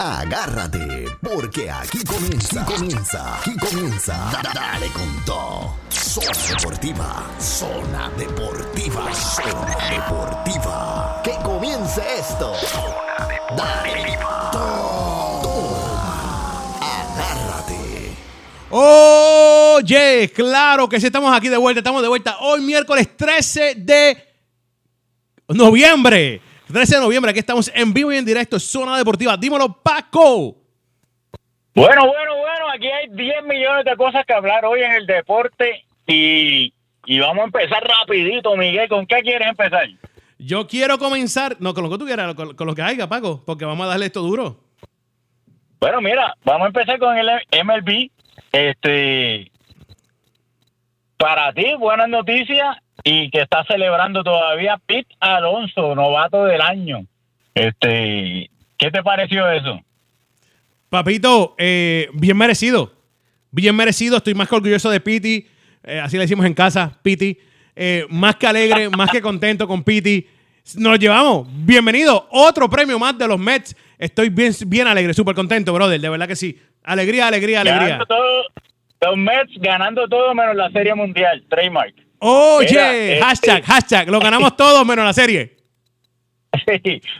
Agárrate, porque aquí comienza, aquí comienza, aquí comienza. Da- Dale con todo. Zona Deportiva, Zona Deportiva, Zona Deportiva. Que comience esto. Dale todo. Toma. Agárrate. Oye, claro que sí, estamos aquí de vuelta, estamos de vuelta hoy miércoles 13 de noviembre. 13 de noviembre, aquí estamos en vivo y en directo, Zona Deportiva. Dímelo, Paco. Bueno, bueno, bueno, aquí hay 10 millones de cosas que hablar hoy en el deporte y, y vamos a empezar rapidito, Miguel. ¿Con qué quieres empezar? Yo quiero comenzar, no, con lo que tú quieras, con, con lo que haya, Paco, porque vamos a darle esto duro. Bueno, mira, vamos a empezar con el MLB. Este, para ti, buenas noticias y que está celebrando todavía Pete Alonso, novato del año. Este, ¿qué te pareció eso? Papito, eh, bien merecido. Bien merecido. Estoy más que orgulloso de Piti. Eh, así le decimos en casa, Piti. Eh, más que alegre, más que contento con Piti. Nos lo llevamos. Bienvenido. Otro premio más de los Mets. Estoy bien, bien alegre, súper contento, brother. De verdad que sí. Alegría, alegría, alegría. Todo, los Mets ganando todo menos la Serie Mundial, trademark. Oye, Mira, este- hashtag, hashtag. Lo ganamos todos menos la serie.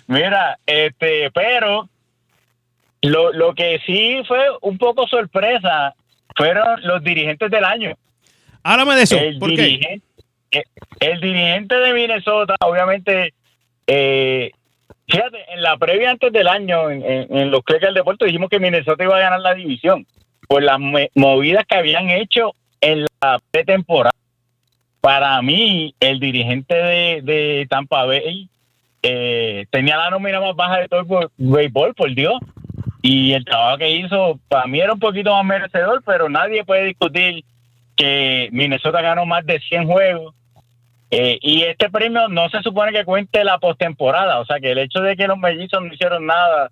Mira, este, pero lo, lo que sí fue un poco sorpresa fueron los dirigentes del año. Háblame de eso. el, ¿Por qué? dirigente, eh, el dirigente de Minnesota, obviamente, eh, fíjate, en la previa antes del año, en, en- en los clics del deporte, dijimos que Minnesota iba a ganar la división por las movidas que habían hecho en la pretemporada. Para mí, el dirigente de, Tampa Bay eh, tenía la nómina más baja de todo el bo- béisbol, por Dios. Y el trabajo que hizo, para mí era un poquito más merecedor, pero nadie puede discutir que Minnesota ganó más de 100 juegos. Eh, y este premio no se supone que cuente la postemporada, o sea que el hecho de que los mellizos no hicieron nada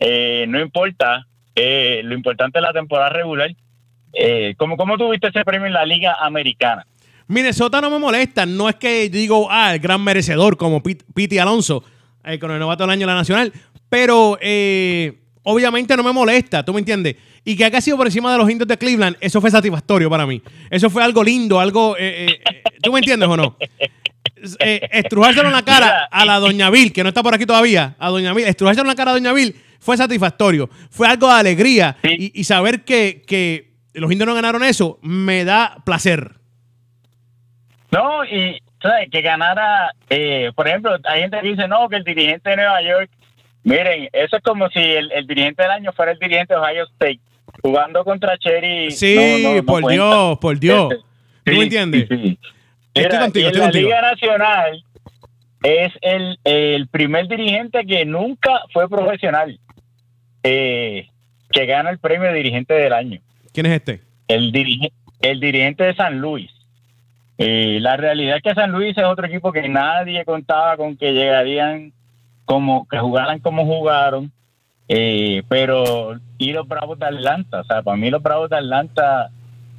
eh, no importa. Eh, lo importante es la temporada regular. Eh, ¿cómo, ¿Cómo tuviste ese premio en la Liga Americana? Minnesota no me molesta. No es que digo, ah, el gran merecedor como Pete Alonso eh, con el novato del año de la Nacional. Pero eh, obviamente no me molesta, ¿tú me entiendes? Y que haya sido por encima de los indios de Cleveland, eso fue satisfactorio para mí. Eso fue algo lindo, algo. eh, eh, eh, ¿Tú me entiendes o no? Eh, estrujárselo en la cara a la Doña Bill, que no está por aquí todavía, a Doña Bill, estrujárselo en la cara a Doña Bill fue satisfactorio. Fue algo de alegría. Sí. Y, y saber que, que los indios no ganaron eso me da placer. No, y ¿sabes? que ganara, eh, por ejemplo, hay gente que dice, no, que el dirigente de Nueva York, miren, eso es como si el, el dirigente del año fuera el dirigente de Ohio State, jugando contra Cherry. Sí, no, no, no por. Dios, por Dios. ¿Tú sí, me entiendes? sí, Estoy contigo, en la. Liga Nacional es el, el primer dirigente que nunca fue profesional eh, que gana el premio de dirigente del año. ¿Quién es este? el, dirige- el dirigente de San Luis. Eh, la realidad es que San Luis es otro equipo que nadie contaba con que llegarían como que jugaran como jugaron, eh, pero y los Bravos de Atlanta, o sea, para mí los Bravos de Atlanta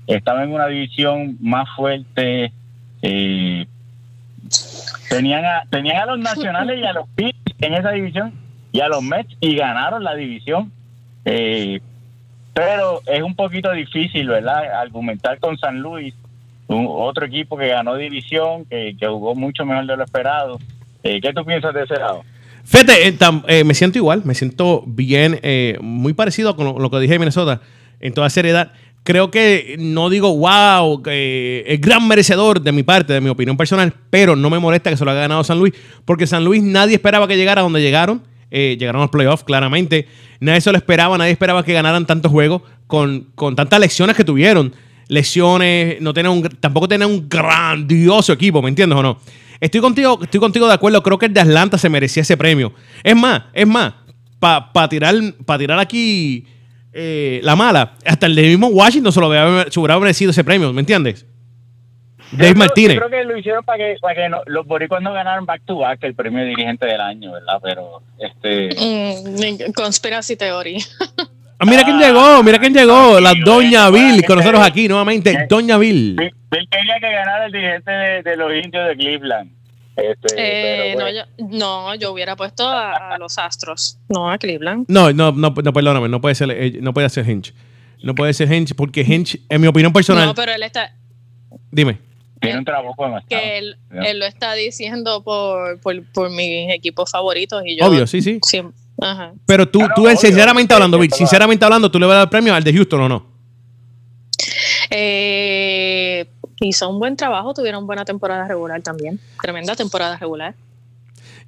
estaban en una división más fuerte, tenían a, tenían a los nacionales y a los Phillies en esa división y a los Mets y ganaron la división. Eh, pero es un poquito difícil, ¿verdad? Argumentar con San Luis, otro equipo que ganó división, que, jugó mucho mejor de lo esperado. Eh, ¿Qué tú piensas de ese lado? Fíjate, eh, eh, me siento igual, me siento bien, muy parecido con lo, lo que dije de Minnesota, en toda seriedad. Creo que no digo, wow, que es gran merecedor de mi parte, de mi opinión personal, pero no me molesta que se lo haya ganado San Luis, porque San Luis nadie esperaba que llegara donde llegaron. Eh, llegaron a los playoffs, claramente. Nadie se lo esperaba, nadie esperaba que ganaran tantos juegos con, con tantas lecciones que tuvieron. Lesiones, no tenían un, tampoco tenían un grandioso equipo, ¿me entiendes o no? Estoy contigo, estoy contigo de acuerdo. Creo que el de Atlanta se merecía ese premio. Es más, es más, para tirar, pa tirar aquí eh, la mala, hasta el de mismo Washington se lo hubiera, se hubiera merecido ese premio, ¿me entiendes? Yo Dave creo- Martínez. Yo creo que lo hicieron para que, para que no- los boricuas no ganaran back to back el premio de dirigente del año, ¿verdad? Pero, este... Mm, conspiracy theory. Ah, mira quién Ah, llegó, mira quién llegó. La sí, Doña Bill con nosotros aquí nuevamente. eh, Doña Bill. Bill Bill quería que ganara el dirigente de, de los indios de Cleveland. Este, Eh, pero, no, yo, no, yo hubiera puesto a, a los Astros, no a Cleveland. No, no, no, no perdóname, no puede ser, eh, no puede ser Hinch. No puede ser Hinch porque Hinch, en mi opinión personal, No, pero él está, dime. tiene un trabajo demasiado. que él, él lo está diciendo por, por, por mis equipos favoritos y yo Obvio, sí, sí. siem- ajá. Pero tú, tú obvio, sinceramente hablando, claro. sinceramente hablando, ¿tú le vas a dar el premio al de Houston o no? Eh, hizo un buen trabajo, tuvieron buena temporada regular también. Tremenda temporada regular.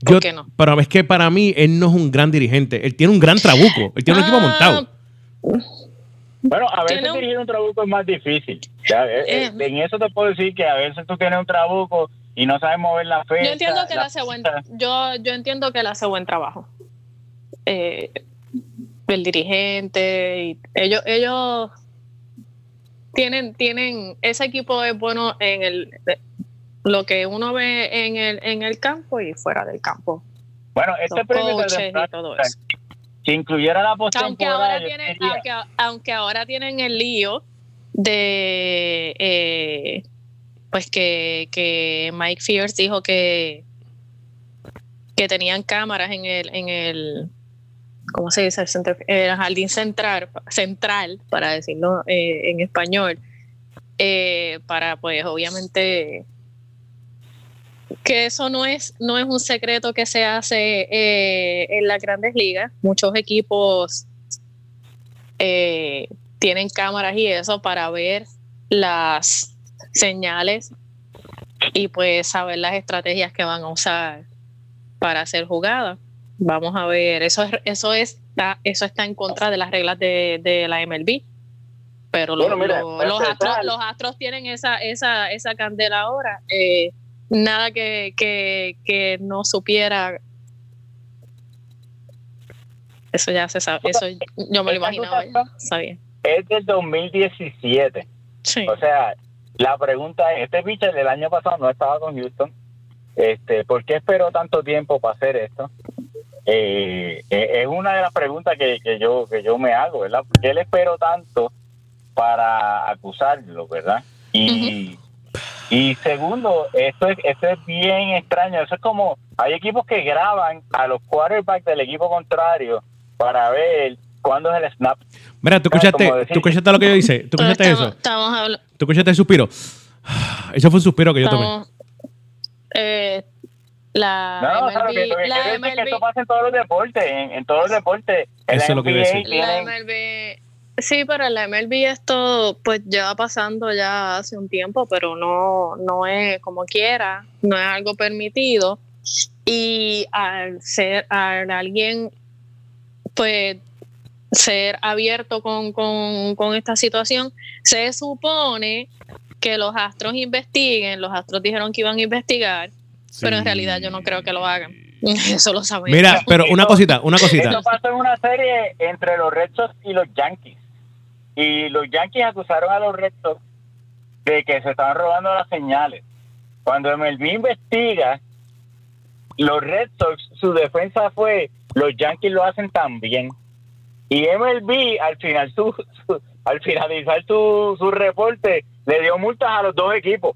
¿Por Yo- qué no? Pero es que para mí él no es un gran dirigente. Él tiene un gran trabuco. Él tiene un equipo Ah, montado. Bueno, a veces un- dirigir un trabuco es más difícil. Ya, eh, eh, Eh. en eso te puedo decir que a veces tú tienes un trabuco y no sabes mover la fecha. Yo entiendo que él la hace buen, yo, yo entiendo que él hace buen trabajo. Eh, el dirigente y ellos, ellos tienen, tienen, ese equipo es bueno en el lo que uno ve en el, en el campo y fuera del campo. Bueno, este premio de todo eso. si incluyera la Aunque postemporada, ahora yo tienen, aunque, aunque ahora tienen el lío de eh, pues que, que Mike Fierce dijo que que tenían cámaras en el en el ¿cómo se dice? El, center- el jardín central para decirlo eh, en español eh, para pues obviamente que eso no es no es un secreto que se hace eh, en las grandes ligas muchos equipos eh, tienen cámaras y eso para ver las señales y pues saber las estrategias que van a usar para hacer jugadas. Vamos a ver, eso es, eso está, eso está en contra de las reglas de, de la MLB. Pero mira, los, astros, los astros tienen esa, esa, esa candela ahora. eh, nada que, que, que no supiera. Eso ya se sabe. Eso yo me lo imaginaba. ya sabía. es del 2017. Sí. O sea, la pregunta es, este pitcher del año pasado no estaba con Houston. Este, ¿Por qué esperó tanto tiempo para hacer esto? Eh, eh, es una de las preguntas que, que yo que yo me hago, ¿verdad? ¿Por qué él esperó tanto para acusarlo, verdad? Y, y segundo, esto es, esto es bien extraño. Eso es como, hay equipos que graban a los quarterbacks del equipo contrario para ver cuándo es el snap. Mira, tú escuchaste, tú escuchaste lo que yo hice. ¿Tú escuchaste estamos, eso? estamos ¿Tú escuchaste el suspiro? Eso fue un suspiro que yo tomé. eh, la No, o sea, lo que, MLB, lo que la quiero decir es que MLB esto pasa en todos los deportes, en, en todos los deportes. En Eso la es lo que decir. La MLB, sí, pero en la MLB esto pues lleva pasando ya hace un tiempo, pero no, no es como quiera, no es algo permitido. Y al ser al alguien, pues ser abierto con, con, con esta situación, se supone que los astros investiguen, los astros dijeron que iban a investigar, pero en realidad yo no creo que lo hagan. Eso lo sabemos. Mira, pero una cosita, una cosita. Esto pasó en una serie entre los Red Sox y los Yankees. Y los Yankees acusaron a los Red Sox de que se estaban robando las señales. Cuando MLB investiga, los Red Sox, su defensa fue, los Yankees lo hacen también. Y MLB, al final su, su- al finalizar su, su reporte, le dio multas a los dos equipos.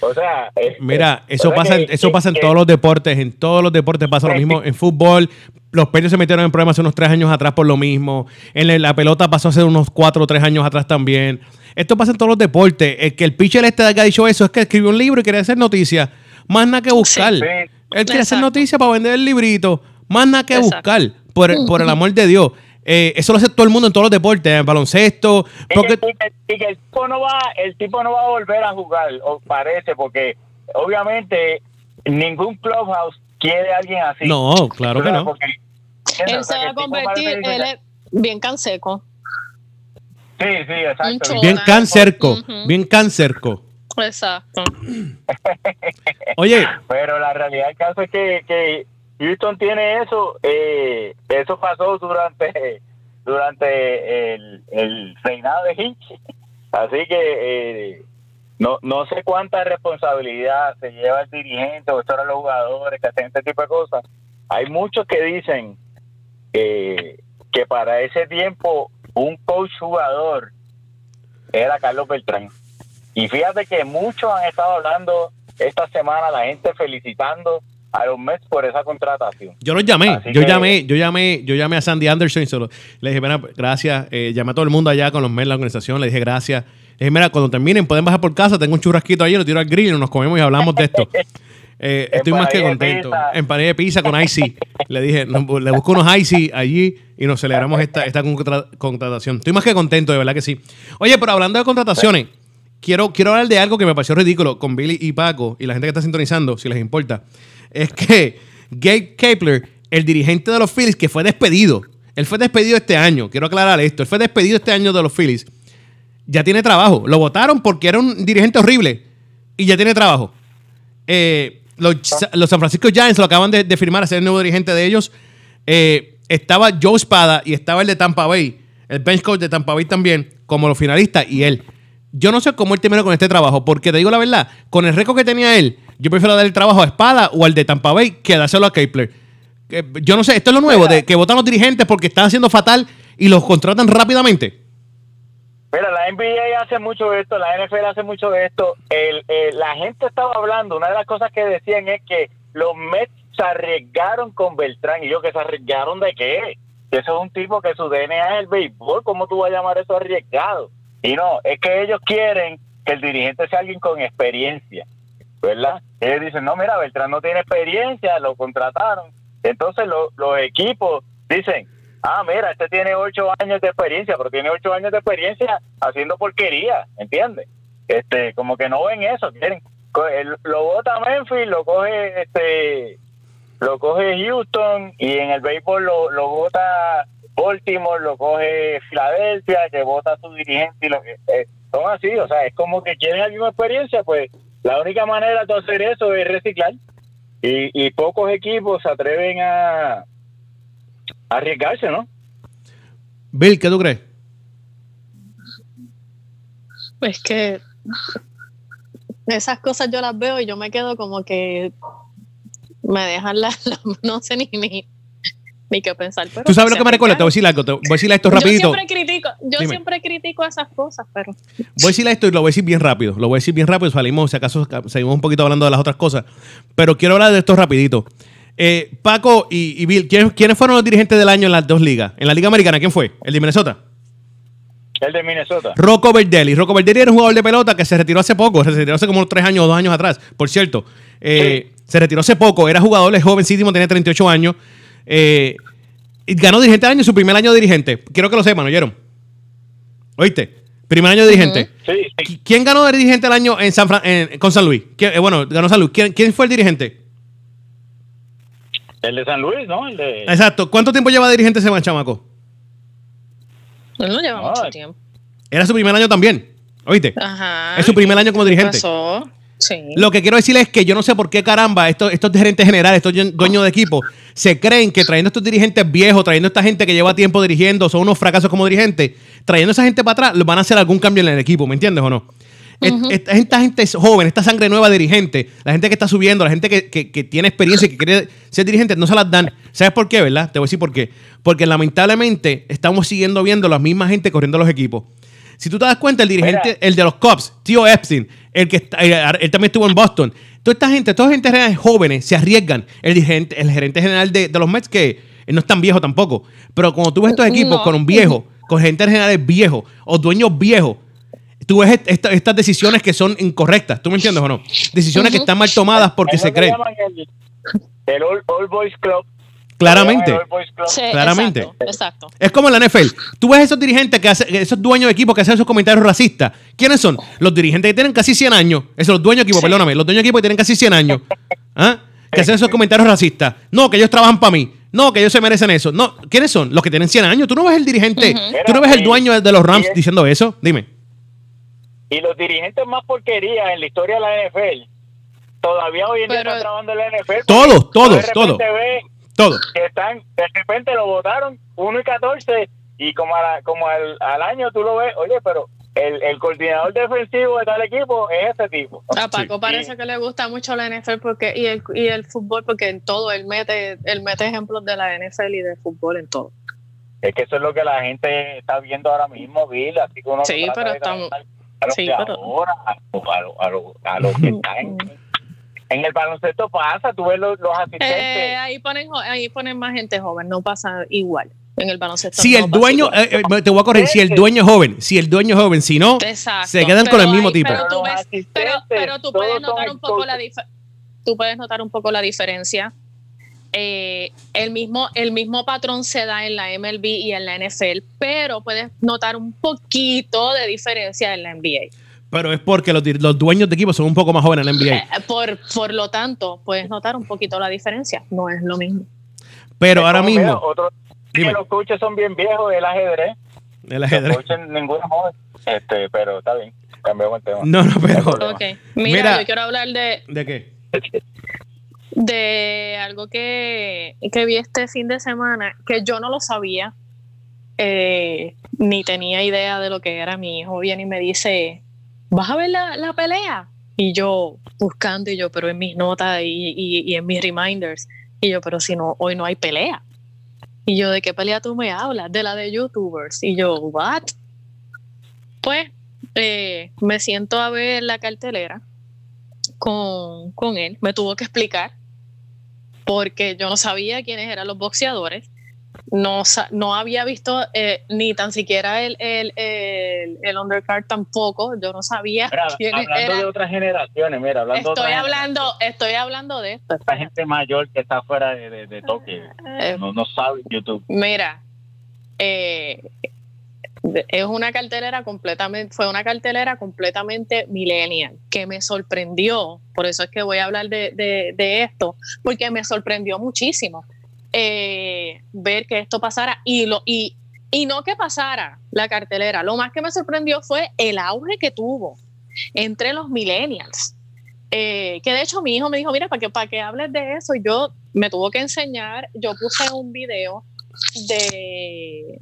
O sea, este, Mira, eso o sea pasa, en- que- eso pasa en que- todos los deportes. En todos los deportes pasa lo mismo. En fútbol, los Peyos se metieron en problemas hace unos tres años atrás por lo mismo. En la, pelota pasó hace unos cuatro o tres años atrás también. Esto pasa en todos los deportes. El que el pitcher este que ha dicho eso es que escribió un libro y quería hacer noticias. Más nada que buscar. Sí. Él quiere hacer noticias para vender el librito. Más nada que Exacto. buscar. Por, por el amor de Dios. Eh, eso lo hace todo el mundo en todos los deportes. En baloncesto. Y Porque, que, y que- y que el tipo no va, el tipo no va a volver a jugar, o parece, porque obviamente ningún clubhouse quiere a alguien así. no, claro que no. porque- él o se sea, va a el convertir, él es bien canseco. Sí, sí, exacto. Bien cancerco. Bien cancerco. Exacto. Oye, Pero la realidad del caso es que, que Houston tiene eso. eh, eso pasó durante durante el, reinado de Hinch. Así que eh, no, no sé cuánta responsabilidad se lleva el dirigente o los jugadores que hacen este tipo de cosas. Hay muchos que dicen que para ese tiempo un coach jugador era Carlos Beltrán. Y fíjate que muchos han estado hablando esta semana la gente felicitando a los Mets por esa contratación. Yo los llamé, Así yo que- llamé, yo llamé, yo llamé a Sandy Anderson y se lo- le dije, mira, gracias, eh, llamé a todo el mundo allá con los Mets, la organización, le dije gracias. Le dije, mira, cuando terminen pueden bajar por casa, tengo un churrasquito ahí, lo tiro al grill y nos comemos y hablamos de esto. Eh, estoy más que contento. pizza. Empanadilla de pizza con Icy. Le dije, no, le busco unos Icy allí y nos celebramos esta, esta contra- contratación. Estoy más que contento, de verdad que sí. Oye, pero hablando de contrataciones, quiero, quiero hablar de algo que me pareció ridículo con Billy y Paco y la gente que está sintonizando, si les importa. Es que Gabe Kapler, el dirigente de los Phillies, que fue despedido. Él fue despedido este año. Quiero aclarar esto. Él fue despedido este año de los Phillies. Ya tiene trabajo. Lo votaron porque era un dirigente horrible. Y ya tiene trabajo. Eh, los, los San Francisco Giants lo acaban de, de firmar a ser el nuevo dirigente de ellos. Eh, estaba Joe Spada y estaba el de Tampa Bay, el bench coach de Tampa Bay también, como los finalistas y él. Yo no sé cómo él terminó con este trabajo, porque te digo la verdad, con el récord que tenía él, yo prefiero dar el trabajo a Espada o al de Tampa Bay que dárselo a Kepler. Eh, Yo no sé, esto es lo nuevo, de que votan los dirigentes porque están haciendo fatal y los contratan rápidamente. Mira, la NBA hace mucho de esto, la NFL hace mucho de esto. El, el- la gente estaba hablando, una de las cosas que decían es que los Mets se arriesgaron con Beltrán. Y yo, ¿que se arriesgaron de qué? Que eso es un tipo que su DNA es el béisbol. ¿Cómo tú vas a llamar eso arriesgado? Y no, es que ellos quieren que el dirigente sea alguien con experiencia, ¿verdad? Ellos dicen, no, mira, Beltrán no tiene experiencia, lo contrataron. Entonces lo- los equipos dicen, ah, mira, este tiene ocho años de experiencia, pero tiene ocho años de experiencia haciendo porquería, ¿entiendes? Este, como que no ven eso, quieren, lo vota Memphis, lo coge, este, lo coge Houston y en el béisbol lo, lo vota Baltimore, lo coge Filadelfia, que vota su dirigente y lo que eh, son así, o sea, es como que quieren la misma experiencia, pues la única manera de hacer eso es reciclar y, y pocos equipos se atreven a, a arriesgarse, ¿no? Bill, ¿qué tú crees? Es que esas cosas yo las veo y yo me quedo como que me dejan la, la- no sé ni, ni, ni qué pensar. Pero ¿Tú sabes lo que me recuerda? Te voy a decir algo, te voy a decir esto Yo rapidito. siempre critico, yo Dime. siempre critico esas cosas, pero Voy a decir esto y lo voy a decir bien rápido. Lo voy a decir bien rápido. Salimos, si acaso seguimos un poquito hablando de las otras cosas. Pero quiero hablar de esto rapidito. Eh, Paco y, y Bill, ¿quiénes, quiénes fueron los dirigentes del año en las dos ligas? En la Liga Americana, ¿quién fue? ¿El de Minnesota? El de Minnesota. Rocco Verdelli. Rocco Verdelli era un jugador de pelota que se retiró hace poco. Se retiró hace como tres años o dos años atrás. Por cierto, eh, se retiró hace poco. Era jugador, es jovencísimo, tenía 38 años. Eh, ganó dirigente del año, su primer año de dirigente. Quiero que lo sepan, ¿oyeron? ¿Oíste? Primer año de dirigente. Sí, sí. Qui- ¿Quién ganó dirigente del año en San Fran- en- con San Luis? ¿Quién- eh, bueno, ganó San Luis. ¿Quién, quién fue el dirigente? El de San Luis, ¿no? El de... Exacto. ¿Cuánto tiempo lleva de dirigente ese man, chamaco? él no lleva Ay. mucho tiempo. Era su primer año también. ¿Oíste? Ajá. Es su primer año como dirigente. Pasó. Sí. Lo que quiero decirles es que yo no sé por qué caramba estos, estos gerentes generales, estos dueños de equipo, se creen que trayendo estos dirigentes viejos, trayendo esta gente que lleva tiempo dirigiendo, son unos fracasos como dirigentes, trayendo a esa gente para atrás, van a hacer algún cambio en el equipo, ¿me entiendes o no? Es- Esta, esta gente es joven, esta sangre nueva dirigente, la gente que está subiendo, la gente que, que- que tiene experiencia y que quiere ser dirigente, no se las dan. ¿Sabes por qué, verdad? Te voy a decir por qué. Porque lamentablemente estamos siguiendo viendo la misma gente corriendo los equipos. Si tú te das cuenta, el dirigente, Mira. el de los Cubs, Tío Epstein, el que está- eh, él también estuvo en Boston. Toda esta gente, toda gente real jóvenes se arriesgan. El dirigente, el gerente general de, de los Mets, que él no es tan viejo tampoco. Pero cuando tú ves estos equipos No. con un viejo, con gerentes generales viejos o dueños viejos, tú ves est- esta- estas decisiones que son incorrectas. ¿Tú me entiendes o no? Decisiones que están mal tomadas porque se creen. llaman El, el All, All Boys Club. Claramente. Sí, Claramente. Exacto, exacto. Es como en la NFL. Tú ves esos dirigentes que hacen, esos dueños de equipo que hacen esos comentarios racistas. ¿Quiénes son? Los dirigentes que tienen casi 100 años. Esos los dueños de equipo, Sí. perdóname. Los dueños de equipo que tienen casi 100 años. ¿Ah? Que hacen esos comentarios racistas. No, que ellos trabajan para mí. No, que ellos se merecen eso. No, ¿quiénes son? Los que tienen 100 años. Tú no ves el dirigente. Ujú. Tú no ves el dueño de los Rams diciendo eso. Dime. Y los dirigentes más porquerías en la historia de la NFL, todavía hoy en día están trabajando en la NFL. Todos, todos, todos. Todo. que están, de repente lo votaron 1 y 14 y como, a la- como al, al año tú lo ves, oye, pero el, el coordinador defensivo de tal equipo es ese tipo. A Paco Sí. parece que le gusta mucho la NFL porque, y, el, y el fútbol porque en todo él mete, él mete ejemplos de la NFL y de fútbol en todo. Es que eso es lo que la gente está viendo ahora mismo, Bill, así que uno Sí, pero estamos- a los sí, de pero- ahora, a, a, los- a los- a los que están En el baloncesto pasa, tú ves los, los Eh, asistentes. ahí, ponen, ahí ponen más gente joven, no pasa igual. En el baloncesto. Si no el dueño, eh, eh, te voy a corregir, si el dueño es joven, si el dueño es joven, si no, Exacto. se quedan con el mismo hay- tipo. Pero tú, ves- pero, pero tú puedes notar un poco la tú puedes notar un poco la diferencia. Eh, el mismo el mismo patrón se da en la MLB y en la NFL, pero puedes notar un poquito de diferencia en la NBA. Pero es porque los, los dueños de equipos son un poco más jóvenes en la NBA. Eh, por por lo tanto, puedes notar un poquito la diferencia. No es lo mismo. Pero ahora mismo, otros- Dime. los coaches son bien viejos del ajedrez. el Los ajedrez. coaches ninguno joven. Este, pero está bien. Cambiamos el tema. No, no, pero. Problema. Ok. Mira, Mira. yo quiero hablar de, ¿De qué? de algo que, que vi este fin de semana, que yo no lo sabía, eh, ni tenía idea de lo que era. Mi hijo viene y me dice, ¿vas a ver la, la pelea? Y yo buscando, y yo, pero en mis notas y, y- en mis reminders. Y yo, pero si no, hoy no hay pelea. Y yo, ¿de qué pelea tú me hablas? De la de YouTubers. Y yo, ¿what? Pues eh, me siento a ver la cartelera con, con él. Me tuvo que explicar porque yo no sabía quiénes eran los boxeadores. No, no había visto eh, ni tan siquiera el, el, el, el undercard tampoco. Yo no sabía Mira, hablando de otras generaciones, mira, hablando Estoy hablando, estoy hablando de esto. esta gente mayor que está fuera de, de, de toque. Eh, No, no sabe YouTube. Mira, eh, es una cartelera completamente, fue una cartelera completamente millennial, que me sorprendió, por eso es que voy a hablar de, de- de esto, porque me sorprendió muchísimo eh, ver que esto pasara y, lo, y, y no que pasara la cartelera, lo más que me sorprendió fue el auge que tuvo entre los millennials. Eh, que de hecho mi hijo me dijo, mira, para que, para que hables de eso, yo me tuvo que enseñar, yo puse un video de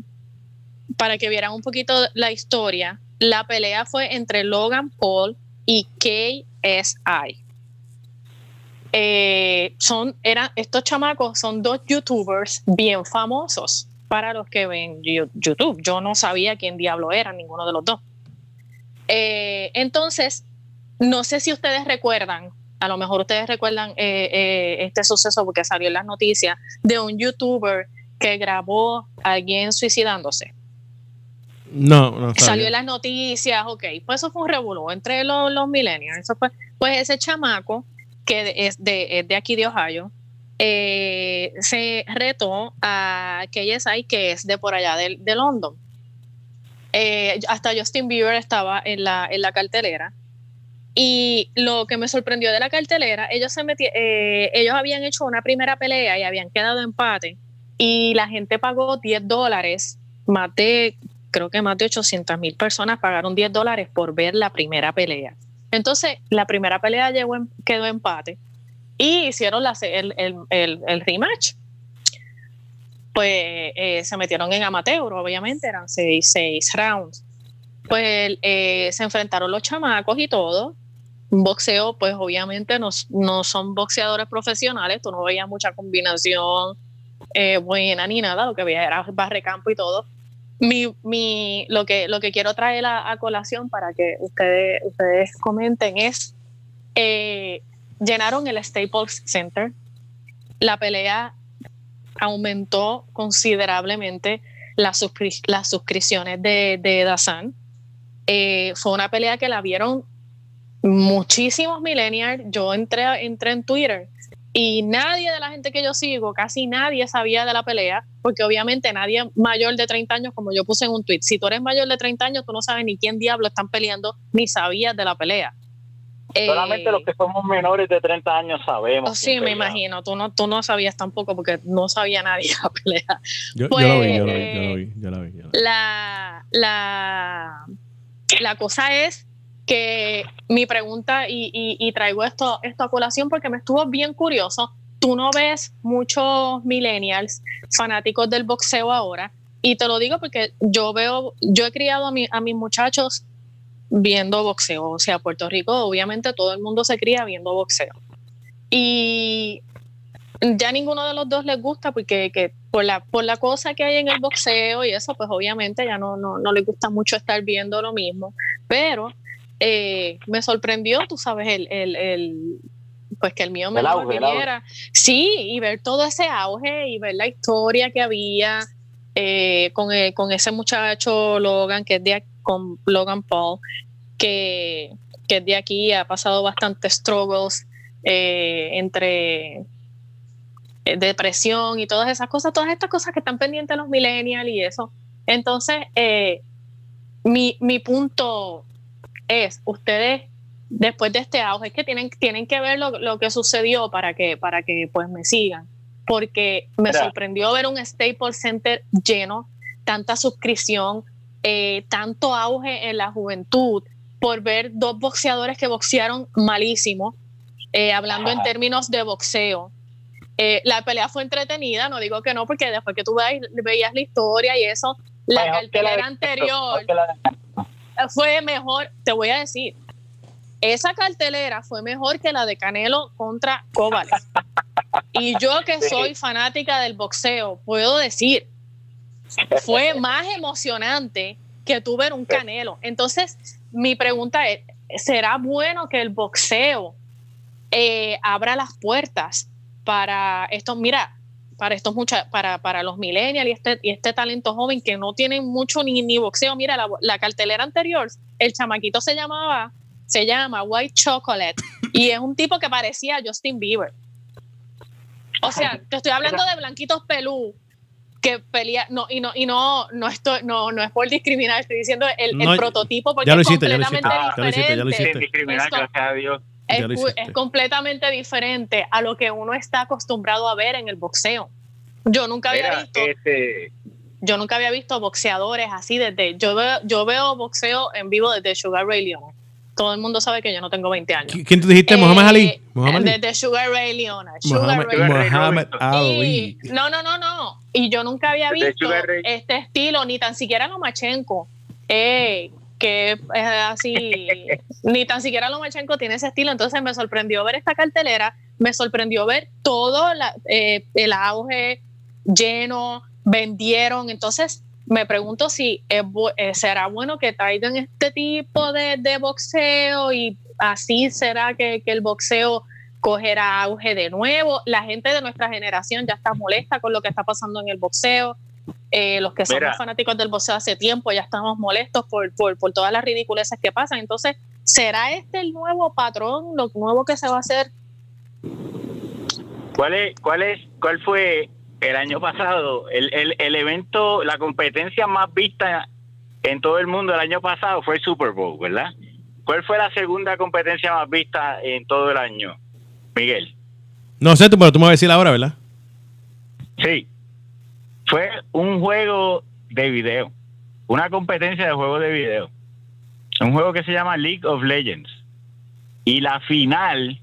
para que vieran un poquito la historia. La pelea fue entre Logan Paul y KSI. Eh, son, eran, estos chamacos son dos youtubers bien famosos para los que ven YouTube. Yo no sabía quién diablo era ninguno de los dos. Eh, entonces, no sé si ustedes recuerdan, a lo mejor ustedes recuerdan eh, eh, este suceso porque salió en las noticias de un youtuber que grabó a alguien suicidándose. No, no. Salió en las noticias, ok, pues eso fue un revolú entre los, los millennials. Eso fue, pues ese chamaco, que es de, de aquí de Ohio, eh, se retó a KSI, que es de por allá de, de London. Eh, hasta Justin Bieber estaba en la, en la cartelera. Y lo que me sorprendió de la cartelera, ellos se meti- eh, ellos habían hecho una primera pelea y habían quedado empate. Y la gente pagó 10 dólares, más de creo que más de 800 mil personas pagaron 10 dólares por ver la primera pelea. Entonces, la primera pelea llegó en- quedó empate y hicieron el, rematch. Pues eh, se metieron en amateur, obviamente, eran seis, rounds. Pues eh, se enfrentaron los chamacos y todo. Boxeo, pues obviamente no, no son boxeadores profesionales, tú no veías mucha combinación eh, buena ni nada, lo que veías era barrecampo y todo mi, mi, lo, que, lo que quiero traer a, colación para que ustedes, ustedes comenten es, eh, llenaron el Staples Center, la pelea aumentó considerablemente las, suscri- las suscripciones de, de Dazan. Eh, fue una pelea que la vieron muchísimos millennials. Yo entré, entré en Twitter y nadie de la gente que yo sigo, casi nadie sabía de la pelea, porque obviamente nadie mayor de 30 años, como yo puse en un tweet, si tú eres mayor de 30 años, tú no sabes ni quién diablo están peleando, ni sabías de la pelea. Solamente Eh, los que somos menores de 30 años sabemos. oh, sí, me pelea. imagino, tú no, tú no sabías tampoco, porque no sabía nadie la pelea. Yo, yo Pues, vi, yo lo vi, yo lo vi, yo lo vi. yo lo vi. La, la, la cosa es que mi pregunta, y, y- y traigo esto, esto a colación porque me estuvo bien curioso, tú no ves muchos millennials fanáticos del boxeo ahora, y te lo digo porque yo veo, yo he criado a, mi- a mis muchachos viendo boxeo, o sea, Puerto Rico, obviamente todo el mundo se cría viendo boxeo. Y ya ninguno de los dos les gusta porque que por la por la cosa que hay en el boxeo y eso pues obviamente ya no no, no les gusta mucho estar viendo lo mismo. Pero eh, me sorprendió tú sabes el, el, el, pues que el mío me lo viviera. Sí, y ver todo ese auge y ver la historia que había eh, con, el- con ese muchacho Logan, que es de con Logan Paul, que, que es de aquí, ha pasado bastantes struggles eh, entre eh, depresión y todas esas cosas, todas estas cosas que están pendientes los millennials y eso. Entonces, mi, mi punto es, ustedes después de este auge, es que tienen, tienen que ver lo, lo que sucedió para que, para que pues me sigan. Porque me sorprendió ver un Staples Center lleno, tanta suscripción, eh, tanto auge en la juventud, por ver dos boxeadores que boxearon malísimo, eh, hablando en términos de boxeo. Eh, la pelea fue entretenida, no digo que no, porque después que tú veis- veías la historia y eso, la la cartelera anterior la fue mejor, te voy a decir, esa cartelera fue mejor que la de Canelo contra Kovalev. Y yo que soy fanática del boxeo, puedo decir, fue más emocionante que tú ver un Canelo. Entonces, mi pregunta es, ¿será bueno que el boxeo eh, abra las puertas para estos, mira, para estos mucha, para, para los millennials y este, y este talento joven que no tienen mucho ni, ni boxeo? Mira, la, la cartelera anterior, el chamaquito se llamaba, se llama White Chocolate y es un tipo que parecía a Justin Bieber. O sea, te estoy hablando de blanquitos pelú que pelea, no, y no, y no, no estoy, no, no es por discriminar, estoy diciendo el, el No, prototipo porque ya lo es hiciste, ya lo completamente hiciste, ya lo hiciste, ya lo diferente. hiciste. Sin discriminar, gracias a Dios. Es, completamente diferente a lo que uno está acostumbrado a ver en el boxeo. Yo nunca había visto, este, yo nunca había visto boxeadores así desde, yo veo, yo veo boxeo en vivo desde Sugar Ray Leonard. Todo el mundo sabe que yo no tengo 20 años. ¿Qui- ¿Quién tú dijiste? ¿Mohamed Eh, Ali? ¿Mohamed Ali? Desde Sugar Ray Leonard. Sugar Ray. Ali. y, no, no, no, no. Y yo nunca había Desde visto este estilo, ni tan siquiera Lomachenko, eh, que es así, ni tan siquiera Lomachenko tiene ese estilo. Entonces me sorprendió ver esta cartelera, me sorprendió ver todo la- eh, el auge lleno, vendieron. Entonces me pregunto si eh, será bueno que traigan este tipo de, de boxeo y así será que, que el boxeo cogerá auge de nuevo. La gente de nuestra generación ya está molesta con lo que está pasando en el boxeo. Eh, los que somos Mira. fanáticos del boxeo hace tiempo ya estamos molestos por, por, por todas las ridiculeces que pasan. Entonces, ¿será este el nuevo patrón, lo nuevo que se va a hacer? ¿Cuál es, cuál es, cuál fue el año pasado el, el, el evento, la competencia más vista en todo el mundo el año pasado fue el Super Bowl, ¿verdad? ¿Cuál fue la segunda competencia más vista en todo el año, Miguel? No sé, tú, pero tú me vas a decir ahora, ¿verdad? Sí, fue un juego de video, una competencia de juego de video, un juego que se llama League of Legends. Y la final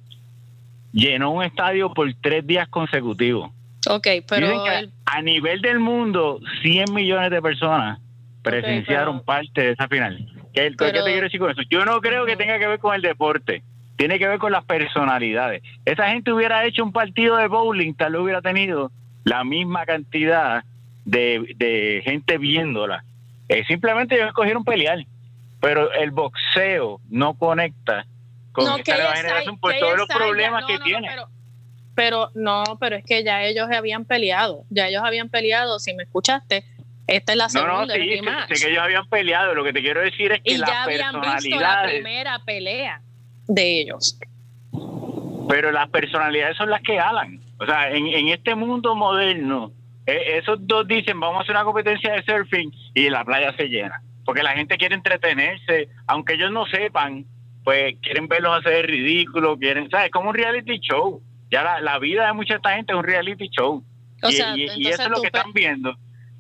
llenó un estadio por tres días consecutivos. Ok, pero el- a nivel del mundo, 100 millones de personas presenciaron pero- parte de esa final. ¿Qué, qué pero- te quiero decir con eso? Yo no creo que tenga que ver con el deporte, tiene que ver con las personalidades. Esa gente hubiera hecho un partido de bowling, tal vez hubiera tenido la misma cantidad de, de gente viéndola. Eh, simplemente ellos escogieron pelear, pero el boxeo no conecta con no, esta nueva generación por todos los problemas no, que no, no, tiene. Pero, pero no, pero es que ya ellos habían peleado, ya ellos habían peleado, si me escuchaste, esta es la No, segunda no, sí, el sé, sé que ellos habían peleado. Lo que te quiero decir es que y ya habían visto la primera pelea de ellos. pero las personalidades son las que hablan. O sea, en, en este mundo moderno, eh, esos dos dicen, vamos a hacer una competencia de surfing y la playa se llena. Porque la gente quiere entretenerse, aunque ellos no sepan, pues quieren verlos hacer ridículo, quieren, ¿sabes? Como un reality show. Ya la, la vida de mucha esta gente es un reality show. O y, sea, y- y entonces eso es lo que están viendo.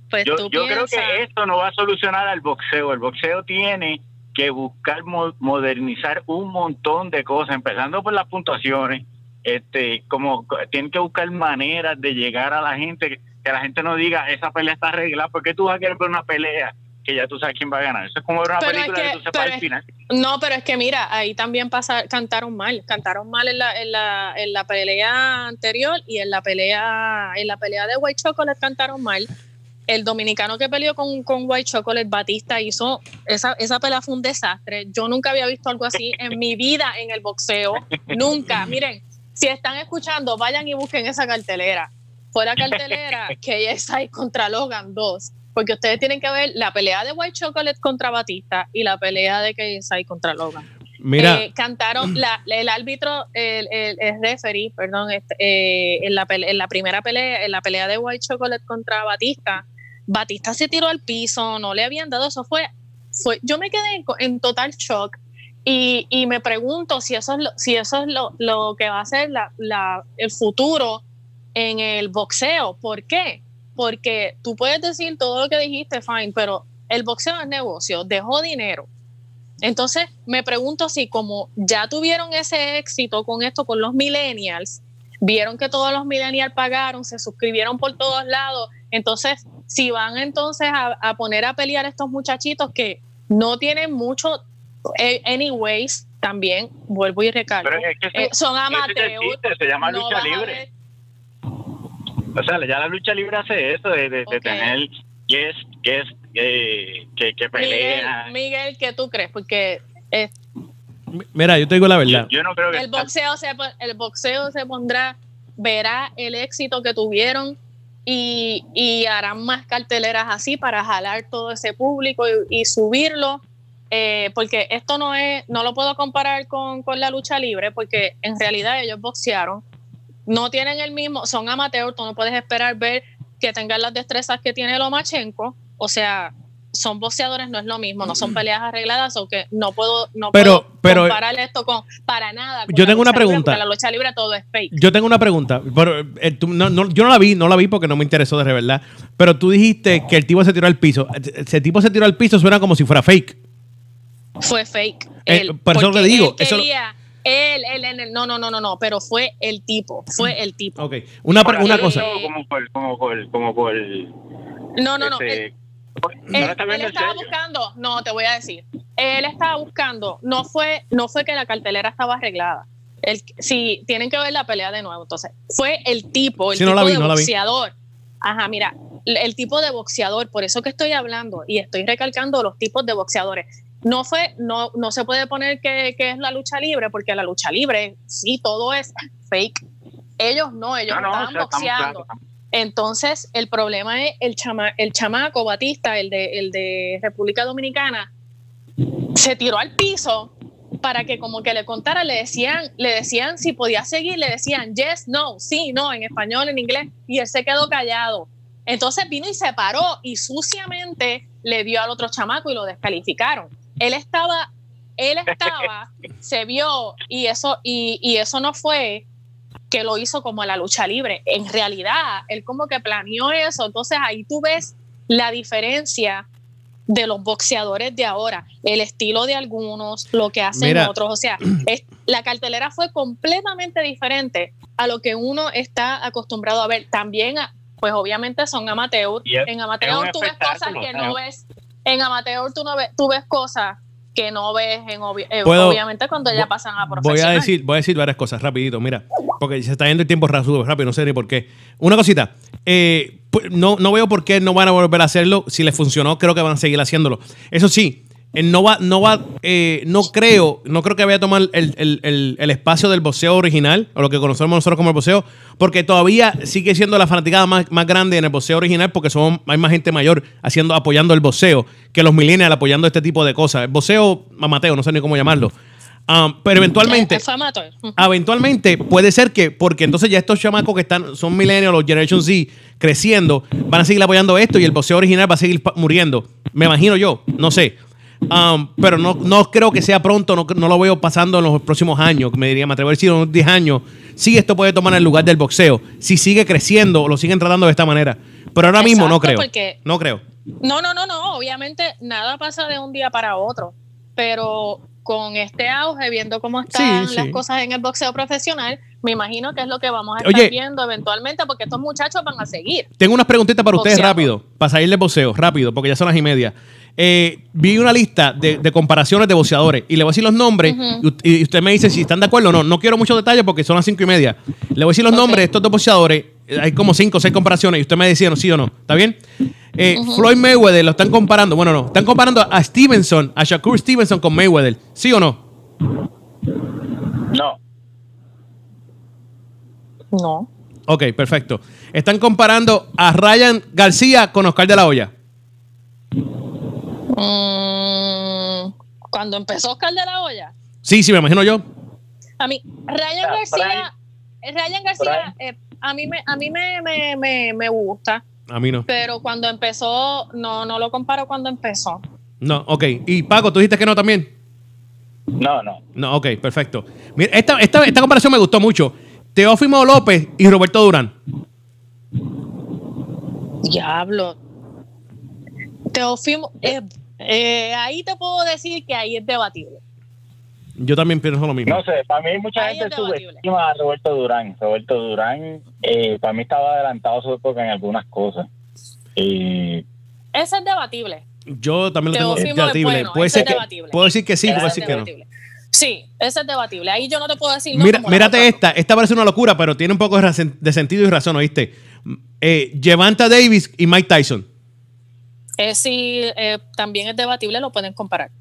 Pues Yo, yo creo que esto no va a solucionar al boxeo. El boxeo tiene que buscar mo- modernizar un montón de cosas, empezando por las puntuaciones. Este, como co- tienen que buscar maneras de llegar a la gente, que, la gente no diga esa pelea está arreglada, porque tú vas a querer ver una pelea que ya tú sabes quién va a ganar. Eso es como ver una Pero es película que, que- tú sepas es- final. No, pero es que mira, ahí también pasa, cantaron mal, cantaron mal en la, en la, en la pelea anterior y en la pelea, en la pelea de White Chocolate cantaron mal. El dominicano que peleó con, con White Chocolate, Batista, hizo, esa, esa pelea fue un desastre. Yo nunca había visto algo así en mi vida en el boxeo. Nunca. Miren, si están escuchando, vayan y busquen esa cartelera. Fue la cartelera KSI contra Logan 2. Porque ustedes tienen que ver la pelea de White Chocolate contra Batista y la pelea de KSI contra Logan. Mira, Eh, cantaron la- el árbitro, el, el, el referee, perdón, este, eh, en, la pele- en la primera pelea, en la pelea de White Chocolate contra Batista, Batista se tiró al piso, no le habían dado, eso fue, fue yo me quedé en total shock y, me pregunto si eso es lo, si eso es lo, que va a ser el futuro en el boxeo. ¿Por qué? Porque tú puedes decir todo lo que dijiste, fine, pero el boxeo es negocio, dejó dinero. Entonces me pregunto si como ya tuvieron ese éxito con esto, con los millennials, vieron que todos los millennials pagaron, se suscribieron por todos lados, entonces si van entonces a, a poner a pelear a estos muchachitos que no tienen mucho, anyways, también vuelvo y recalco, Pero es que eso- eh, son amateurs. chiste, se llama no lucha libre. O sea, ya la lucha libre hace eso, de, de, de Ok. tener guest, guest eh, que, que Miguel, pelean. Miguel, ¿qué tú crees? Porque eh, mira, yo te digo la verdad. Yo, yo no creo que el boxeo se el boxeo se pondrá verá el éxito que tuvieron y, y harán más carteleras así para jalar todo ese público y, y subirlo eh, porque esto no es no lo puedo comparar con, con la lucha libre porque en realidad ellos boxearon no tienen el mismo son amateurs tú no puedes esperar ver que tengan las destrezas que tiene Lomachenko o sea son boxeadores no es lo mismo no son peleas arregladas o que no puedo no Pero- puedo pero- comparar esto con para nada con Yo tengo una libre, pregunta. la lucha libre todo es fake Yo tengo una pregunta. Pero, eh, tú- no- no- yo no la vi, no la vi porque no me interesó de verdad. Pero tú dijiste que el tipo se tiró al piso. Ese tipo se tiró al piso suena como si fuera fake. Fue fake Eh, Él- por eso digo, él eso quería- él, él, él, él- no no no no no pero fue el tipo fue el tipo Ok. Una, una cosa. Como por, como por, como por, no no no este, él- no él, estaba buscando, no, te voy a decir, él estaba buscando, no fue, no fue que la cartelera estaba arreglada. El, si tienen que ver la pelea de nuevo, entonces, fue el tipo, el Sí, no tipo la vi, de no la vi. boxeador. Ajá, mira, el, el tipo de boxeador, por eso que estoy hablando y estoy recalcando los tipos de boxeadores. No fue, no, no se puede poner que, que es la lucha libre, porque la lucha libre, sí, todo es fake. Ellos no, ellos No, no, estaban boxeando. Entonces, el problema es el, chama, el chamaco Batista, el de, el de República Dominicana, se tiró al piso para que como que le contara, le decían, le decían si podía seguir, le decían yes, no, sí, no, en español, en inglés, y él se quedó callado. Entonces vino y se paró y suciamente le dio al otro chamaco y lo descalificaron. Él estaba, él estaba, se vio y eso, y, y eso no fue que lo hizo como la lucha libre. En realidad, él como que planeó eso. Entonces ahí tú ves la diferencia de los boxeadores de ahora, el estilo de algunos, lo que hacen Mira. otros. O sea, es- la cartelera fue completamente diferente a lo que uno está acostumbrado a ver. También, a- pues obviamente son amateur. Y es- en amateur tú ves cosas que no ves. En amateur tú, no ves, tú ves cosas que no ves en obvi- eh, Puedo- obviamente cuando ya pasan a Voy profesional. a decir, voy a decir varias cosas rapidito, mira, porque se está yendo el tiempo rápido, rápido, no sé ni por qué. Una cosita, eh, no, no veo por qué no van a volver a hacerlo. Si les funcionó, creo que van a seguir haciéndolo. Eso sí, eh, no va, no va, eh, no creo, no creo que vaya a tomar el, el- el- el espacio del boxeo original, o lo que conocemos nosotros como el boxeo, porque todavía sigue siendo la fanaticada más, más grande en el boxeo original, porque son, hay más gente mayor haciendo, apoyando el boxeo que los millennials apoyando este tipo de cosas. El boxeo amateur, no sé ni cómo llamarlo. Ah, pero eventualmente, eventualmente puede ser que, porque entonces ya estos chamacos que están, son millennials, los Generation Z, creciendo, van a seguir apoyando esto y el boxeo original va a seguir muriendo. Me imagino yo, no sé. Um, pero no, no creo que sea pronto, no, no lo veo pasando en los próximos años, me diría, me atrevo a decir, unos 10 años, sí esto puede tomar el lugar del boxeo, si sigue creciendo lo siguen tratando de esta manera. Pero ahora mismo no creo. porque- No creo. No, no, no, no. Obviamente nada pasa de un día para otro. Pero con este auge, viendo cómo están Sí, las cosas en el boxeo profesional, me imagino que es lo que vamos a Oye. estar viendo eventualmente, porque estos muchachos van a seguir. Tengo unas preguntitas para ustedes rápido, para salir del boxeo, rápido, porque ya son las y media. Eh, vi una lista de, de comparaciones de boxeadores y le voy a decir los nombres y, usted me dice si están de acuerdo o no. No quiero muchos detalles porque son las cinco y media. Le voy a decir los nombres de estos dos boxeadores. Eh, Hay como cinco o seis comparaciones y usted me decía no, sí o no. ¿Está bien? Eh, Floyd Mayweather lo están comparando. Bueno, no. Están comparando a Stevenson, a Shakur Stevenson con Mayweather. ¿Sí o no? No. No. Ok, perfecto. Están comparando a Ryan García con Oscar de la Hoya. Mm, cuando empezó Oscar de la Hoya, Sí, sí, me imagino yo. a mí, Ryan Ah, García, eh, Ryan García, eh, a mí me, a mí me, me, me, me gusta, A mí no. pero cuando empezó, no, no lo comparo cuando empezó. No, ok. Y Paco, ¿tú dijiste que no también? No, no. No, ok, perfecto. Mira, esta, esta, esta comparación me gustó mucho. Teófimo López y Roberto Durán. Diablo. Teofimo, eh, eh, ahí te puedo decir que ahí es debatible. Yo también pienso lo mismo. No sé, para mí mucha Ahí gente es debatible. subestima a Roberto Durán. Roberto Durán, eh, para mí estaba adelantado a su época en algunas cosas. Eh, Ese es debatible. Yo también lo tengo Teófimo es debatible. bueno, puede ser es que, debatible. puedo decir que sí, puedo es decir que no. debatible. Sí, ese es debatible. Ahí yo no te puedo decir. no Mira, mírate esta. Esta parece una locura, pero tiene un poco de, sentido y razón, ¿oíste? Eh, Levanta Davis y Mike Tyson. Eh, sí, eh, también es debatible, lo pueden comparar.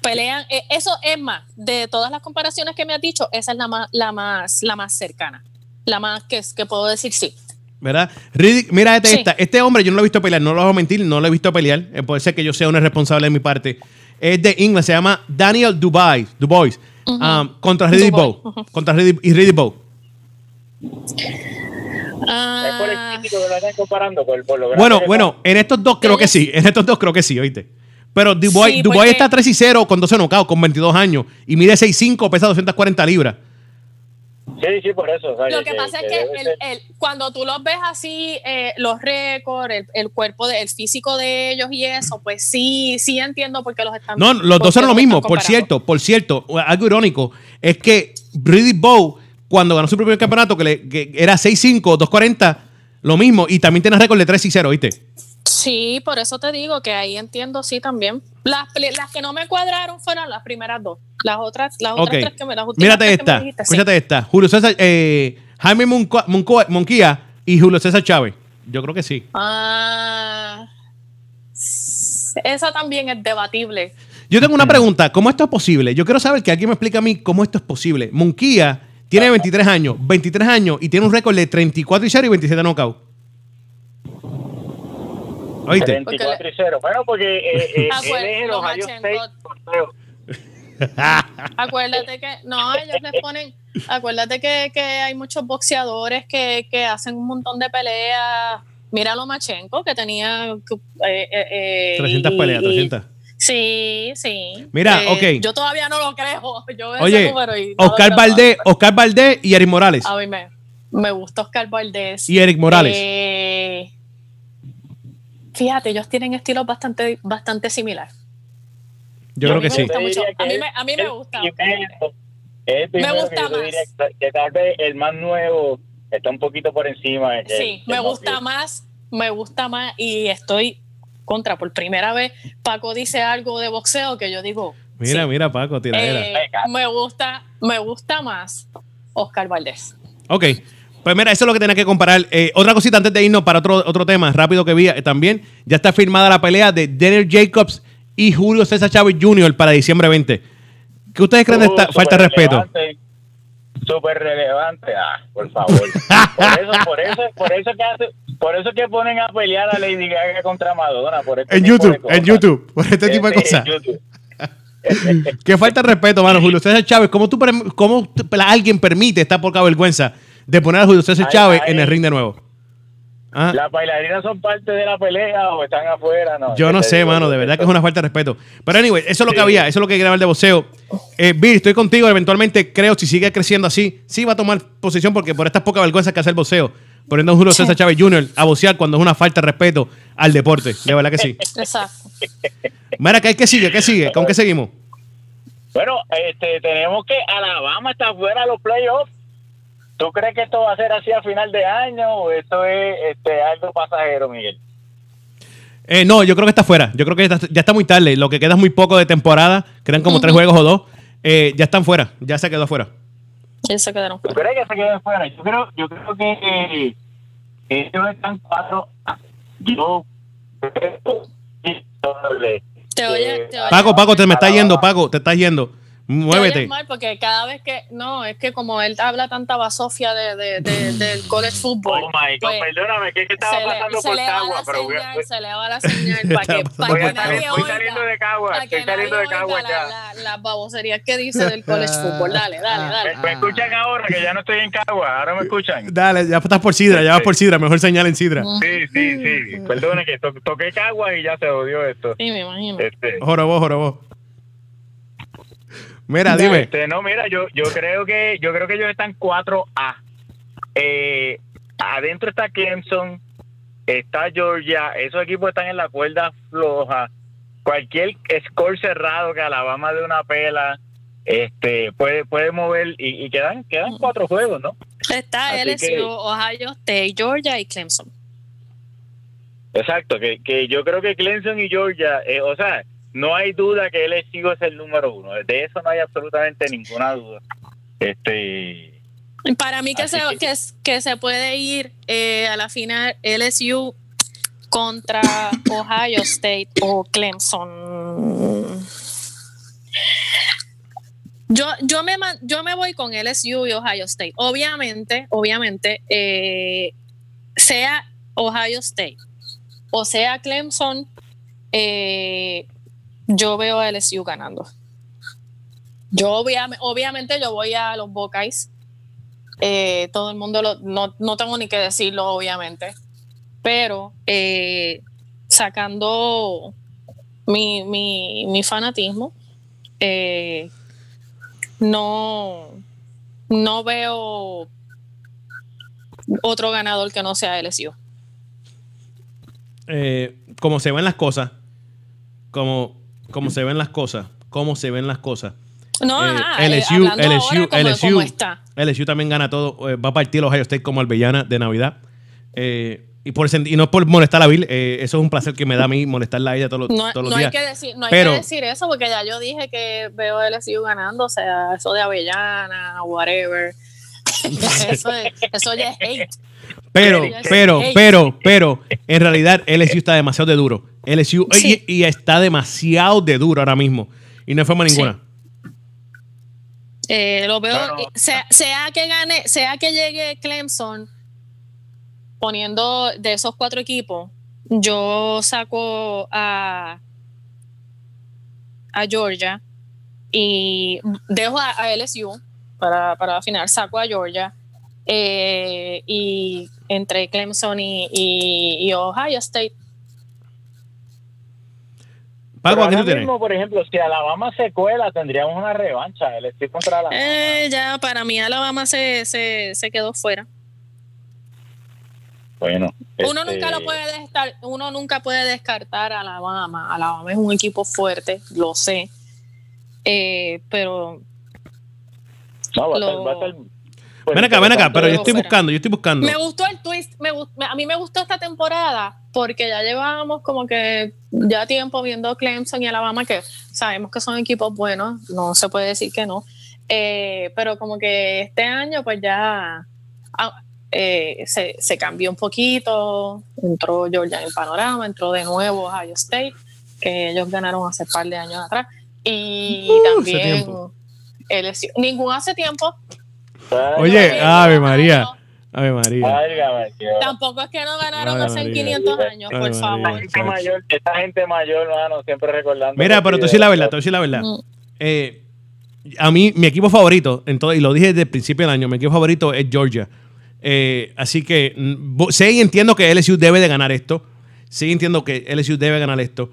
Pelean, eh, eso es más, de todas las comparaciones que me has dicho, esa es la más, la más, la más cercana. La más que, que puedo decir sí. ¿Verdad? Riddick, mira este, Sí. esta. Este hombre yo no lo he visto pelear, no lo voy a mentir, no lo he visto pelear. Puede ser que yo sea un irresponsable de mi parte. Es de England, se llama Daniel Dubois, Dubois um, contra Riddick Bowe. Contra Riddick, y Riddick Bowe. Es por el Ah, físico que lo están comparando, por, por lo Bueno, bueno, en estos dos creo que sí. En estos dos creo que sí, ¿oíste? Pero Dubois, Sí, porque- está 3 y 0 con 12 knockouts, con 22 años. Y mide 6'5, pesa 240 libras. son. Sí, sí, por eso. sea, Lo que pasa es que el- el- cuando tú los ves así, eh, los récords, el, el cuerpo, de- el físico de ellos y eso, pues sí, sí entiendo por qué los están No, los dos eran lo mismo. Por cierto, por cierto, algo irónico es que Riddick Bowe, cuando ganó su primer campeonato, que, le- que era 6'5, 240, lo mismo. Y también tiene récord de 3 y 0, ¿viste? Sí, por eso te digo que ahí entiendo, sí, también. Las, las que no me cuadraron fueron las primeras dos. Las otras, las otras tres que me las Mírate que me esta. sí. Escúchate esta. Julio César, eh, Jaime Monco- Monco- Monquía y Julio César Chávez. Yo creo que sí. Ah, esa también es debatible. Yo tengo una pregunta. ¿Cómo esto es posible? Yo quiero saber que alguien me explique a mí cómo esto es posible. Monquía tiene 23 años, 23 años y tiene un récord de 34 y 0 y 27 knockouts. ¿Oíste? 34 y 0. Bueno, porque eh, eh, Ah, pues, él es el los Ohio. State. Acuérdate que, no, ellos les ponen, acuérdate que, que hay muchos boxeadores que, que hacen un montón de peleas. Mira a Lomachenko, que tenía eh, eh, eh, 300 y- peleas, y- 300. Sí, sí. Mira, Eh, ok. Yo todavía no lo creo. Yo ese Oye, número y no lo Oscar Valdés, Oscar Valdés y Eric Morales. A mí me, me gusta Oscar Valdés. Y Eric Morales. Eh, fíjate, ellos tienen estilos bastante, bastante similares. Yo creo que me sí. A mí me- a mí me gusta. primero gusta más. que, que tal vez el más nuevo está un poquito por encima. de Sí, el me gusta más, me gusta más y estoy contra. Por primera vez, Paco dice algo de boxeo que yo digo. Mira, sí. mira, Paco, tiradera. Eh, me gusta, me gusta más Oscar Valdés. Ok. Pues mira, eso es lo que tenía que comparar. Eh, otra cosita antes de irnos para otro, otro tema rápido que vi eh, también. Ya está firmada la pelea de Daniel Jacobs y Julio César Chávez Jr. para diciembre 20. ¿Qué ustedes creen de Uh, esta falta de respeto? Súper relevante. Ah, por favor. por eso, por eso, por eso que hace, por eso que ponen a pelear a Lady Gaga contra Madonna. Por este En YouTube, en YouTube, por este tipo de Sí, cosas. Qué falta de respeto, mano. Julio César Chávez, ¿cómo, tú, cómo alguien permite esta poca vergüenza de poner a Julio César Ay, Chávez ay. en el ring de nuevo? Ah, ¿Las bailarinas son parte de la pelea o están afuera? No, Yo ¿qué no sé, digo? mano, de verdad que es una falta de respeto. Pero anyway, eso es lo que había, eso es lo que hablar de boxeo. Eh, Bill, estoy contigo, eventualmente creo, si sigue creciendo así, sí va a tomar posición porque por estas pocas vergüenzas que hace el boxeo, poniendo a un Julio César Chávez Jr. a boxear cuando es una falta de respeto al deporte. De verdad que sí. Exacto. Mira, ¿qué, qué sigue? ¿Qué sigue? ¿Con qué seguimos? Bueno, este, tenemos que Alabama está fuera de los playoffs. ¿Tú crees que esto va a ser así a final de año o esto es este, algo pasajero, Miguel? Eh, no, yo creo que está fuera. Yo creo que ya está, ya está muy tarde. Lo que queda es muy poco de temporada. Quedan como tres juegos o dos. Eh, ya están fuera. Ya se quedó fuera. Ellos se quedaron ¿Tú fuera. crees que se queden fuera? Yo creo, yo creo que eh, ellos están cuatro. Yo que- Te oye, te oye. Paco, Paco, te me está yendo, Paco, te estás yendo. Muévete. mal porque cada vez que. No, es que como él habla tanta basofia de, de- de- del college football. Oh my God, pues, perdóname, que es que estaba se pasando se por le va Cagua, la voy a- se le va la señal para que, para voy que nadie oiga, saliendo de Cagua, estoy saliendo de Cagua la- ya. la- las baboserías que dice del college football. Dale, dale, dale. ¿Me, me escuchan ahora que ya no estoy en Cagua? ¿Ahora me escuchan? Dale, ya estás por Sidra, ya vas por Sidra. Mejor señal en Sidra. Sí, sí, sí. Perdone que to- toqué Cagua y ya se odió esto. Sí, me imagino. Este, Jorobó, jorobó. Mira, dime. Este, no, mira, yo, yo creo que yo creo que ellos están 4A. Eh, adentro está Clemson, está Georgia, esos equipos están en la cuerda floja. Cualquier score cerrado que Alabama de una pela, este, puede, puede mover y, y quedan, quedan cuatro juegos, ¿no? Está Así LSU, que- Ohio State, Georgia y Clemson. Exacto, que, que yo creo que Clemson y Georgia, eh, o sea, no hay duda que LSU es el número uno. De eso no hay absolutamente ninguna duda. Este, Para mí que se, que- que, es- que se puede ir eh, a la final LSU contra Ohio State o Clemson. Yo, yo, me, yo me voy con LSU y Ohio State. Obviamente, obviamente, eh, sea Ohio State o sea Clemson, eh, yo veo a LSU ganando. Yo obviamente, yo voy a los Buckeyes. Eh, todo el mundo lo, no, no tengo ni que decirlo, obviamente. Pero eh, sacando mi, mi, mi fanatismo, eh, no, no veo otro ganador que no sea LSU. eh, como se ven las cosas, como, como se ven las cosas, cómo se ven las cosas. No, Eh, ajá, eh, LSU, ahora LSU, como- LSU, como está. LSU también gana todo. eh, va a partir los Ohio State como albellana de Navidad. Eh, y, por, y no es por molestar a Bill, eh, eso es un placer que me da a mí molestarla a ella todos los, No, todos los no hay días. que decir, no hay que decir eso porque ya yo dije que veo a LSU ganando, o sea, eso de Avellana, whatever. eso, es- eso ya es hate. Pero, pero, pero, pero, en realidad LSU está demasiado de duro. LSU Sí. y, y está demasiado de duro ahora mismo. Y no hay forma Sí. ninguna. Eh, lo veo, Sea, sea que gane, sea que llegue Clemson poniendo de esos cuatro equipos, yo saco a, a Georgia y dejo a, a LSU para, para la final, saco a Georgia eh, y entre Clemson y, y- y Ohio State. Pero ahora mismo, por ejemplo, si Alabama se cuela, tendríamos una revancha. El estoy contra Alabama. Eh, ya para mí Alabama se, se, se quedó fuera. Bueno, Uno este, nunca lo puede descartar, uno nunca puede descartar a Alabama. Alabama es un equipo fuerte, lo sé. Eh, pero No, va a estar- va a estar, pues, Ven acá, ven acá, pero yo estoy fuera. buscando, yo estoy buscando. me gustó el twist. Me gust- me- a mí me gustó esta temporada porque ya llevábamos como que ya tiempo viendo Clemson y Alabama que sabemos que son equipos buenos, no se puede decir que no. Eh, pero como que este año pues ya ah, eh, se, se cambió un poquito, entró Georgia en el panorama, entró de nuevo Ohio State, que ellos ganaron hace par de años atrás. Y Uh, también. Ningún hace tiempo. Oye, Ave. María. Ave María. Tampoco es que no ganaron hace María. 500 años, por María. favor. Esta gente mayor, esta gente mayor, hermano, siempre recordando. Mira, pero tú sí la verdad, tú sí la verdad. Mm. Eh, a mí, mi equipo favorito, en todo- y lo dije desde el principio del año, mi equipo favorito es Georgia. Eh, así que mm, sé y entiendo que LSU debe de ganar esto. Sí entiendo que LSU debe ganar esto.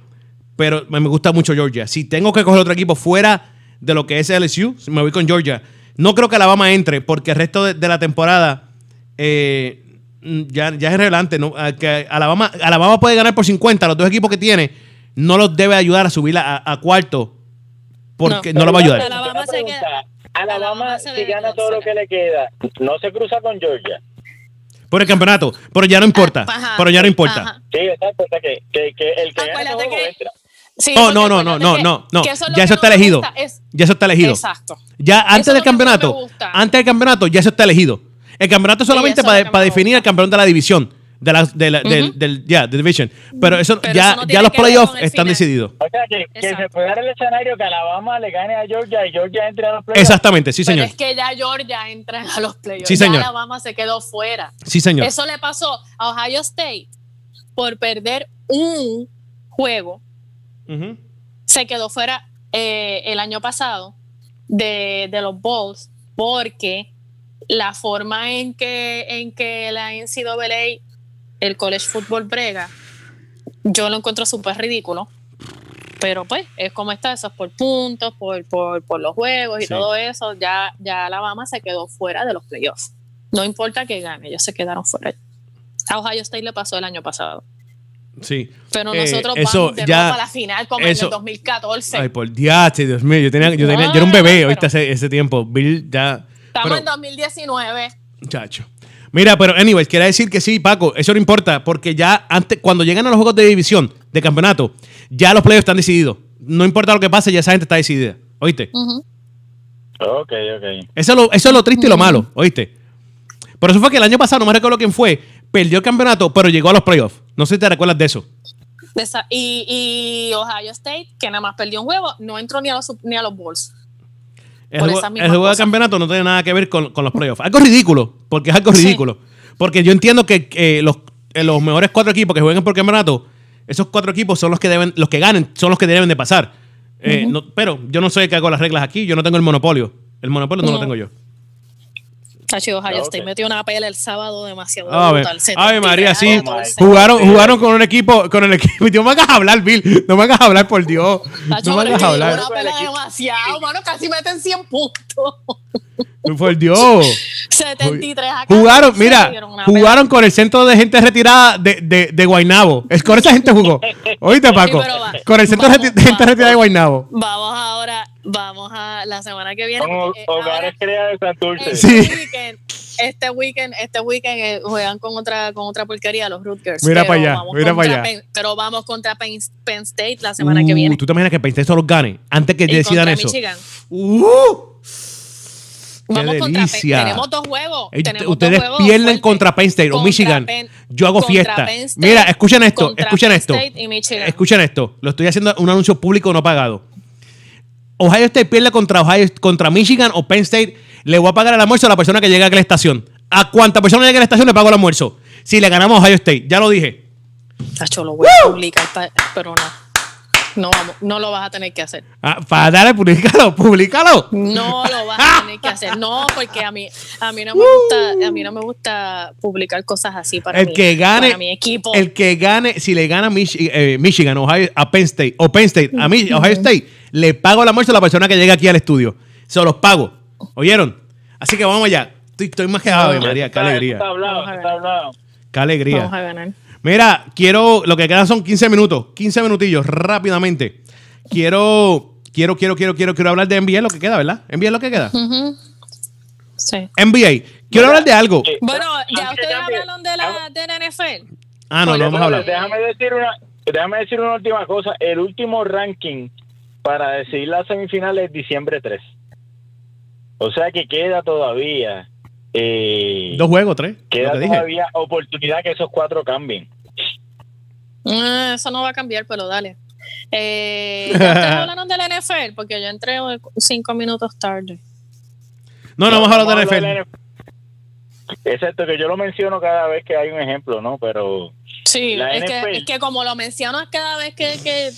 Pero me me gusta mucho Georgia. Si tengo que coger otro equipo fuera de lo que es LSU, me voy con Georgia. No creo que Alabama entre, porque el resto de, de la temporada eh, mm, ya, ya es relevante. ¿no? Ah, Que Alabama, Alabama puede ganar por 50. Los dos equipos que tiene no los debe ayudar a subir a, a cuarto porque no, No. los va a ayudar. Alabama se queda- Alabama, Alabama se si gana todo lo que le queda, no se cruza con Georgia. Por el campeonato. Pero ya no importa. Ah, ajá. pero ya no importa. Ajá. Sí, exacto. O sea, que, que, que el que Acuérdate ese juego que- entra. Sí, No, no, no, no, no, no, no. Ya eso está elegido. es- Ya eso está elegido. Exacto. Ya antes es del campeonato, antes del campeonato, ya eso está elegido. El campeonato es solamente para, para definir al campeón de la división. De la, de la- del, del- ya, de Division. Pero eso Pero ya, eso no ya los playoffs están final. decididos. O sea, que, que se puede dar el escenario que Alabama le gane a Georgia y Georgia entre a los playoffs. Exactamente, sí, Pero señor. es que ya Georgia entra a los playoffs. Sí, Ya señor. Alabama se quedó fuera. Sí, señor. Eso le pasó a Ohio State por perder un juego. Se quedó fuera eh, el año pasado de, de los Bulls porque la forma en que, en que la NCAA, el college football brega, yo lo encuentro súper ridículo. Pero pues, es como está, eso es por puntos, por, por, por los juegos y Sí. todo eso. Ya, ya Alabama se quedó fuera de los playoffs. No importa que gane, ellos se quedaron fuera. A Ohio State le pasó el año pasado. Sí. Pero Eh, nosotros eso vamos de ya- a la final como eso- en el 2014. Ay, por dios, Dios mío. Yo, tenía, yo, tenía, No, yo era un bebé pero- ahorita ese, ese tiempo. Bill ya. Estamos pero- en 2019. Muchacho. Mira, pero anyways, quiere decir que sí, Paco, eso no importa, porque ya antes, cuando llegan a los juegos de división, de campeonato, ya los playoffs están decididos. No importa lo que pase, ya esa gente está decidida. ¿Oíste? Ujú. Ok, ok. Eso es lo, eso es lo triste y lo malo, ¿oíste? Por eso fue que el año pasado, no me recuerdo quién fue, perdió el campeonato, pero llegó a los playoffs. No sé si te recuerdas de eso. De esa- y, y Ohio State, que nada más perdió un juego, no entró ni a los, ni a los Bulls. El juego, el juego de campeonato no tiene nada que ver con, con los playoffs. Algo ridículo, porque es algo Sí. ridículo. Porque yo entiendo que eh, los, eh, los mejores cuatro equipos que jueguen por campeonato, esos cuatro equipos son los que deben, los que ganen, son los que deben de pasar. Eh, no- pero yo no sé qué hago las reglas aquí, yo no tengo el monopolio. El monopolio no, lo No. tengo yo. Tacho, Ohio. State metió una pelea el sábado demasiado Ave, brutal. Ave María, 73 sí. a 14. Jugaron, jugaron con un equipo, con el equipo. No me hagas hablar, Bill. No me hagas hablar, por Dios. Tacho, No me hagas hablar. Una pelea demasiado, mano, casi meten 100 puntos. Por Dios. 73 a Jugaron, 14, mira, jugaron con el centro de gente retirada de, de, de Guaynabo. Es con esa gente jugó. Oíste, Paco. va. Con el centro de Vamos, reti- de gente vamos. retirada de Guaynabo. Vamos ahora, vamos a la semana que viene. Eh, hogares crea de Santurce. este Sí. weekend, este weekend, este weekend eh, juegan con otra, con otra porquería los Rutgers. Mira pero pa' allá, mira pa' contra allá. Penn- pero vamos contra Penn, Penn State la semana que Uh, viene. ¿Tú te imaginas que Penn State solo los gane antes que Y decidan eso? Michigan. Uh, ¡Qué Vamos delicia! Tenemos dos juegos. Eh, tenemos Ustedes dos juegos pierden fuertes. contra Penn State o Michigan. Penn- Yo hago fiesta. State, Mira, escuchen esto, escuchen esto. Escuchen esto. Lo estoy haciendo un anuncio público no pagado. Ohio State pierde contra Ohio, contra Michigan o Penn State. Le voy a pagar el almuerzo a la persona que llegue a la estación. A cuánta persona llegue a la estación le pago el almuerzo. Si le ganamos a Ohio State, ya lo dije. Tacho, lo voy a publicar, pero no. No, vamos, no lo vas a tener que hacer. Ah, para darle, públicalo, públicalo. No lo vas a tener que hacer. No, porque a mí, a mí no me gusta, a mí no me gusta publicar cosas así para, El mí, que gane, para mi equipo. el que gane, si le gana Mich- eh, Michigan Ohio, a Penn State o Penn State a mí, Ohio State, le pago el almuerzo a la persona que llegue aquí al estudio. Se los pago. ¿Oyeron? Así que vamos allá. Estoy, estoy más que ave, María. Qué alegría. Está hablado, Vamos a está ver. hablado. Qué alegría. Vamos a ganar. Mira, quiero, lo que quedan son 15 minutos, 15 minutillos, rápidamente. Quiero, quiero, quiero, quiero, quiero, quiero hablar de NBA, lo que queda, ¿verdad? NBA lo que queda. Ujú. Sí. NBA. Quiero hablar de algo. Eh, Bueno, ya ustedes hablaron de la, de la NFL. Ah, no, no vamos a hablar. Déjame decir una, déjame decir una última cosa. El último ranking para decidir las semifinales es diciembre 3. O sea que queda todavía. Eh, Dos juegos, tres. queda que dije. todavía oportunidad que esos cuatro cambien. Ah, eso no va a cambiar, pero dale. Eh, ¿ya ustedes hablaron de la NFL? Porque yo entré cinco minutos tarde. No, no vamos a hablar de hablar NFL. NFL. Excepto que yo lo menciono cada vez que hay un ejemplo, ¿no? Pero Sí, La es que, es que como lo mencionas cada vez que, que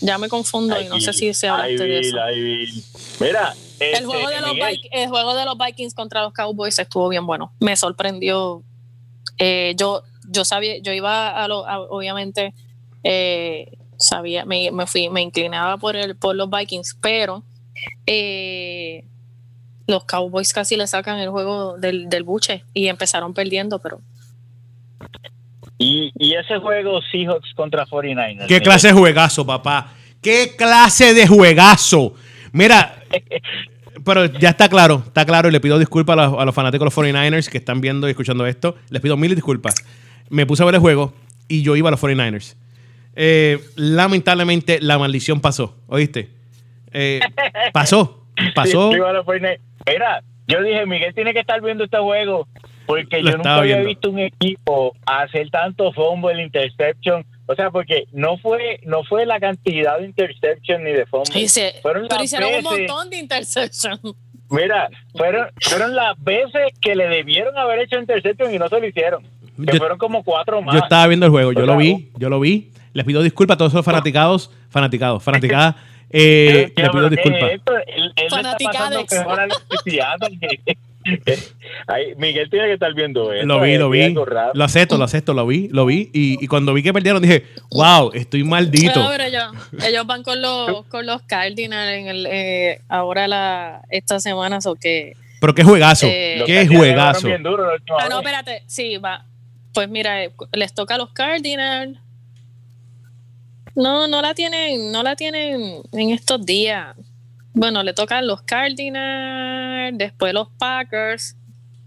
ya me confundo y no sé si se hablaste de eso. Vi. El este, juego, de los el juego de los Vikings contra los Cowboys estuvo bien bueno. Me sorprendió. Eh, yo, yo sabía, yo iba a lo, a- obviamente, eh, sabía, me, me fui, me inclinaba por el, por los Vikings, pero eh, los Cowboys casi le sacan el juego del, del buche y empezaron perdiendo, pero Y, y ese juego Seahawks contra 49ers. ¿Qué clase de juegazo, papá? ¿Qué clase de juegazo? Mira, pero ya está claro, está claro y le pido disculpas a los, a los fanáticos de los 49ers que están viendo y escuchando esto. Les pido mil disculpas. Me puse a ver el juego y yo iba a los 49ers. Eh, lamentablemente la maldición pasó, ¿oíste? Eh, pasó, pasó. Sí, Mira, yo dije, Miguel tiene que estar viendo este juego porque Lo yo nunca había viendo. visto un equipo hacer tanto fumble, interception. O sea, porque no fue no fue la cantidad de interception ni de fumble. Dice, Fueron pero las hicieron un veces- montón de interception. Mira, fueron, fueron las veces que le debieron haber hecho interception y no se lo hicieron. Que Yo- fueron como cuatro más. Yo estaba viendo el juego, yo O lo vi, yo lo vi. Les pido disculpas a todos esos fanaticados, fanaticados, fanaticadas. Eh, ¿Qué- les pido disculpas. es Miguel tiene que estar viendo esto. Lo vi, lo vi. Lo acepto, lo acepto, lo vi, lo vi. Y, y cuando vi que perdieron dije, wow, estoy maldito. Pero, pero ellos, ellos van con los, con los Cardinals en el, eh, ahora la, esta semana, o que... Pero qué juegazo, Eh, qué juegazo. duro Ah, no, espérate, sí, va. Pues mira, eh, les toca a los Cardinals. No, no la tienen, no la tienen en estos días. Bueno, le tocan los Cardinals, después los Packers,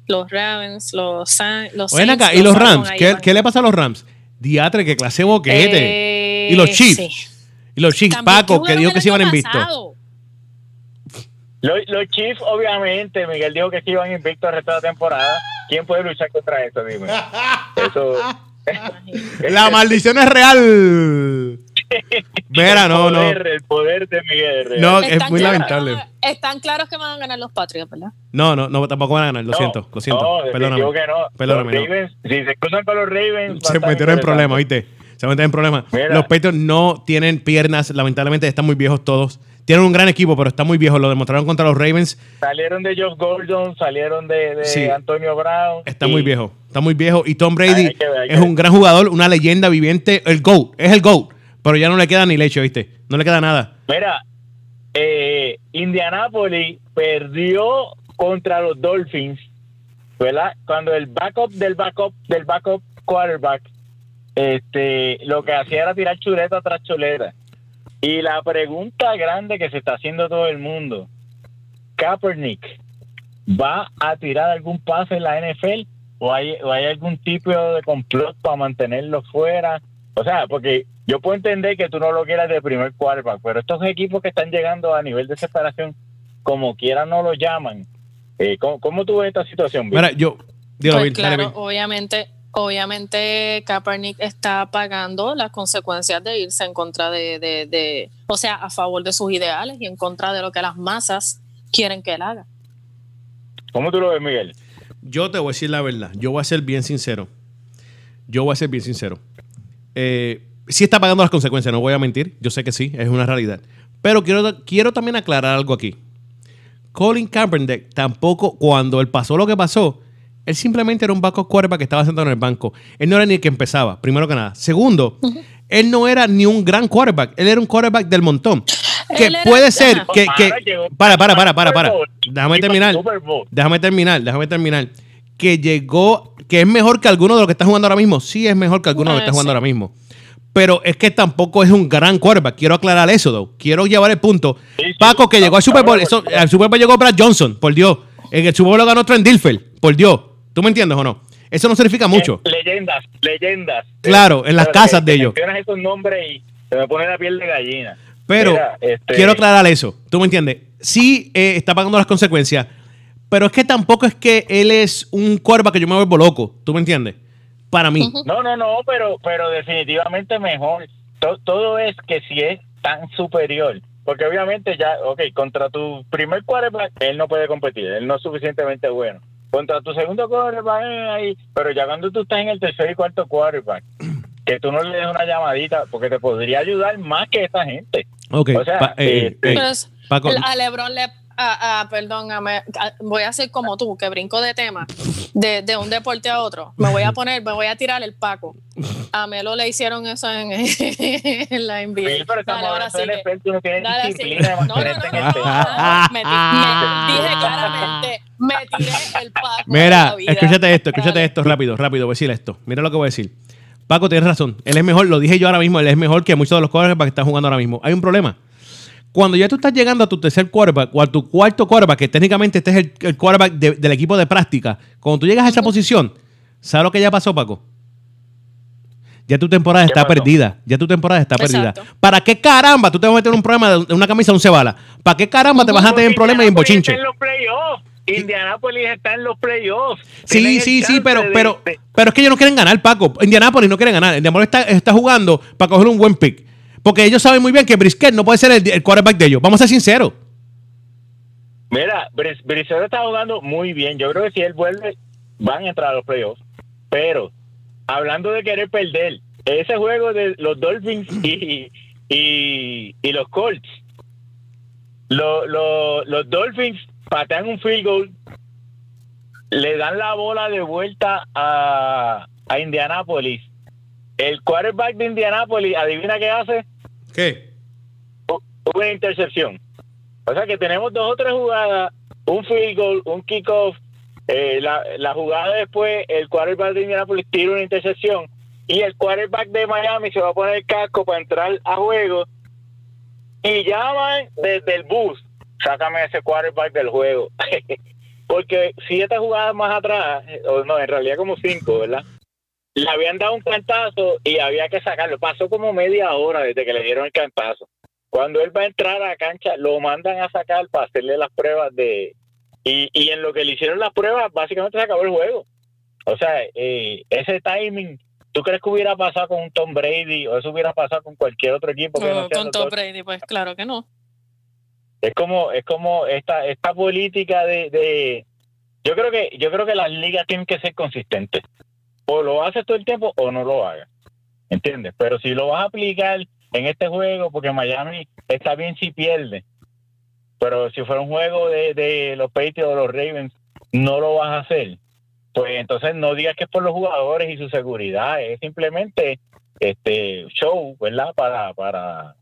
los Ravens, los San, los Oigan Saints, acá, ¿y los Rams? ¿Qué, le pasa a los Rams? Diatre, que clase boquete. Eh, ¿Y los Chiefs? sí. Y los Chiefs, También, Paco, que dijo que se iban invictos. los Chiefs, obviamente, Miguel dijo que se iban invictos el resto de la temporada. ¿Quién puede luchar contra eso? Dime. Eso. La maldición es real. Mira, no, el no. poder, El poder de Miguel. es real. No, es muy lamentable. Están claros que van a ganar los Patriots, ¿verdad? No, no, no, tampoco van a ganar. Lo No, siento, lo siento. No, Perdóname. que no. Perdóname, Los no. Ravens, si se cruzan con los Ravens. Se metieron en problemas. ¿viste? Se metieron en problemas. Mira. Los Patriots no tienen piernas, lamentablemente están muy viejos todos. Tienen un gran equipo, pero están muy viejos. Lo demostraron contra los Ravens. Salieron de Josh Gordon, salieron de, de Sí. Antonio Brown. Está y- muy viejo. Está muy viejo. Y Tom Brady ver, es un gran jugador, una leyenda viviente. El GOAT. Es el GOAT. Pero ya no le queda ni leche, ¿viste? No le queda nada. Mira, eh, Indianapolis perdió contra los Dolphins, ¿verdad? Cuando el backup del backup del backup quarterback, este, lo que hacía era tirar chuleta tras chuleta. Y la pregunta grande que se está haciendo todo el mundo, Kaepernick, ¿va a tirar algún pase en la NFL o hay, o hay algún tipo de complot para mantenerlo fuera? O sea, porque yo puedo entender que tú no lo quieras de primer quarterback, pero estos equipos que están llegando a nivel de separación, como quieran no lo llaman. Eh, ¿cómo, cómo tú ves esta situación? Bill? Mira, yo. Dilo, Pues Bill, dale, claro, Bill. obviamente, obviamente Kaepernick está pagando las consecuencias de irse en contra de, de, de- o sea, a favor de sus ideales y en contra de lo que las masas quieren que él haga. ¿Cómo tú lo ves, Miguel? Yo te voy a decir la verdad. Yo voy a ser bien sincero. Yo voy a ser bien sincero. Eh, sí está pagando las consecuencias, no voy a mentir. Yo sé que sí, es una realidad. Pero quiero, quiero también aclarar algo aquí. Colin Kaepernick tampoco, cuando él pasó lo que pasó, él simplemente era un backup quarterback que estaba sentado en el banco. Él no era ni el que empezaba, primero que nada. Segundo, él no era ni un gran quarterback. Él era un quarterback del montón. Que Él era- puede ser que... que- para, para, para, para, para. Déjame terminar. Déjame terminar, déjame terminar. Que llegó, que es mejor que alguno de los que está jugando ahora mismo. Sí, es mejor que alguno de los que está jugando ahora mismo. Pero es que tampoco es un gran quarterback. Quiero aclarar eso, though. Quiero llevar el punto. Sí, sí. Paco, que llegó al Super Bowl. Eso, al Super Bowl llegó Brad Johnson, por Dios. En el Super Bowl lo ganó Trent Dilfer, por Dios. ¿Tú me entiendes o no? Eso no significa mucho. Eh, leyendas, leyendas. Claro, en las Pero casas que- de ellos. Esos nombres y se me pone la piel de gallina. Pero Mira, este, quiero aclarar eso. ¿Tú me entiendes? Sí eh, está pagando las consecuencias, pero es que tampoco es que él es un quarterback que yo me vuelvo loco. ¿Tú me entiendes? Para mí. No, no, no, pero, pero definitivamente mejor. To- todo es que si es tan superior. Porque obviamente ya, ok, contra tu primer quarterback, él no puede competir, él no es suficientemente bueno. Contra tu segundo quarterback, eh, ahí, pero ya cuando tú estás en el tercer y cuarto quarterback, que tú no le des una llamadita, porque te podría ayudar más que esa gente. Ok. O sea, Pa- eh, este- eh, Paco, a Lebron le... a- a- perdóname, a- voy a hacer como tú, que brinco de tema, de, de un deporte a otro. Me voy a poner, me voy a tirar el Paco. A Melo le hicieron eso en, en la NBA. Sí, pero estamos ahora sí no disciplina. No, no, no, me, me dije claramente, me tiré el Paco. Mira, escúchate esto, escúchate esto rápido, rápido, voy a decir esto. Mira lo que voy a decir. Paco, tienes razón. Él es mejor, lo dije yo ahora mismo, él es mejor que muchos de los quarterbacks que están jugando ahora mismo. Hay un problema. Cuando ya tú estás llegando a tu tercer quarterback o a tu cuarto quarterback, que técnicamente este es el, el quarterback de- del equipo de práctica, cuando tú llegas a esa posición, ¿sabes lo que ya pasó, Paco? Ya tu temporada ¿Qué está pasó? perdida. Ya tu temporada está perdida. ¿Para qué caramba tú te vas a meter en un problema de una camisa de once balas? ¿Para qué caramba te vas a Porque problemas y en bochinche? está en los playoffs. Indianapolis está en los playoffs. Sí, sí, sí, pero, de- pero, de- pero es que ellos no quieren ganar, Paco. Indianapolis no quieren ganar. Indianapolis está, está jugando para coger un buen pick. Porque ellos saben muy bien que Brisket no puede ser el, quarterback de ellos. Vamos a ser sinceros. Mira, Bris- Briseño está jugando muy bien. Yo creo que si él vuelve, van a entrar a los playoffs. Pero, hablando de querer perder, ese juego de los Dolphins y, y, y los Colts, lo- lo- los Dolphins patean un field goal, le dan la bola de vuelta a, a Indianapolis. El quarterback de Indianapolis, adivina qué hace, ¿Qué? una intercepción. O sea que tenemos dos o tres jugadas, un field goal, un kickoff, eh, la, la jugada después, el quarterback de Indianapolis tira una intercepción y el quarterback de Miami se va a poner el casco para entrar a juego y llaman desde el bus, sácame ese quarterback del juego. Porque siete jugadas más atrás, eh, o no, en realidad como cinco, ¿verdad? Le habían dado un cantazo y había que sacarlo. Pasó como media hora desde que le dieron el cantazo. Cuando él va a entrar a la cancha, lo mandan a sacar para hacerle las pruebas de... Y, y en lo que le hicieron las pruebas, básicamente se acabó el juego. O sea, eh, ese timing, ¿tú crees que hubiera pasado con un Tom Brady o eso hubiera pasado con cualquier otro equipo? Que no sea con Tom? Brady, pues claro que no. es como es como esta esta política de, de yo creo que yo creo que las ligas tienen que ser consistentes o lo haces todo el tiempo o no lo hagas ¿entiendes? pero si lo vas a aplicar en este juego porque Miami está bien si pierde pero si fuera un juego de, de los Patriots o los Ravens no lo vas a hacer pues entonces no digas que es por los jugadores y su seguridad es simplemente este show ¿verdad? para para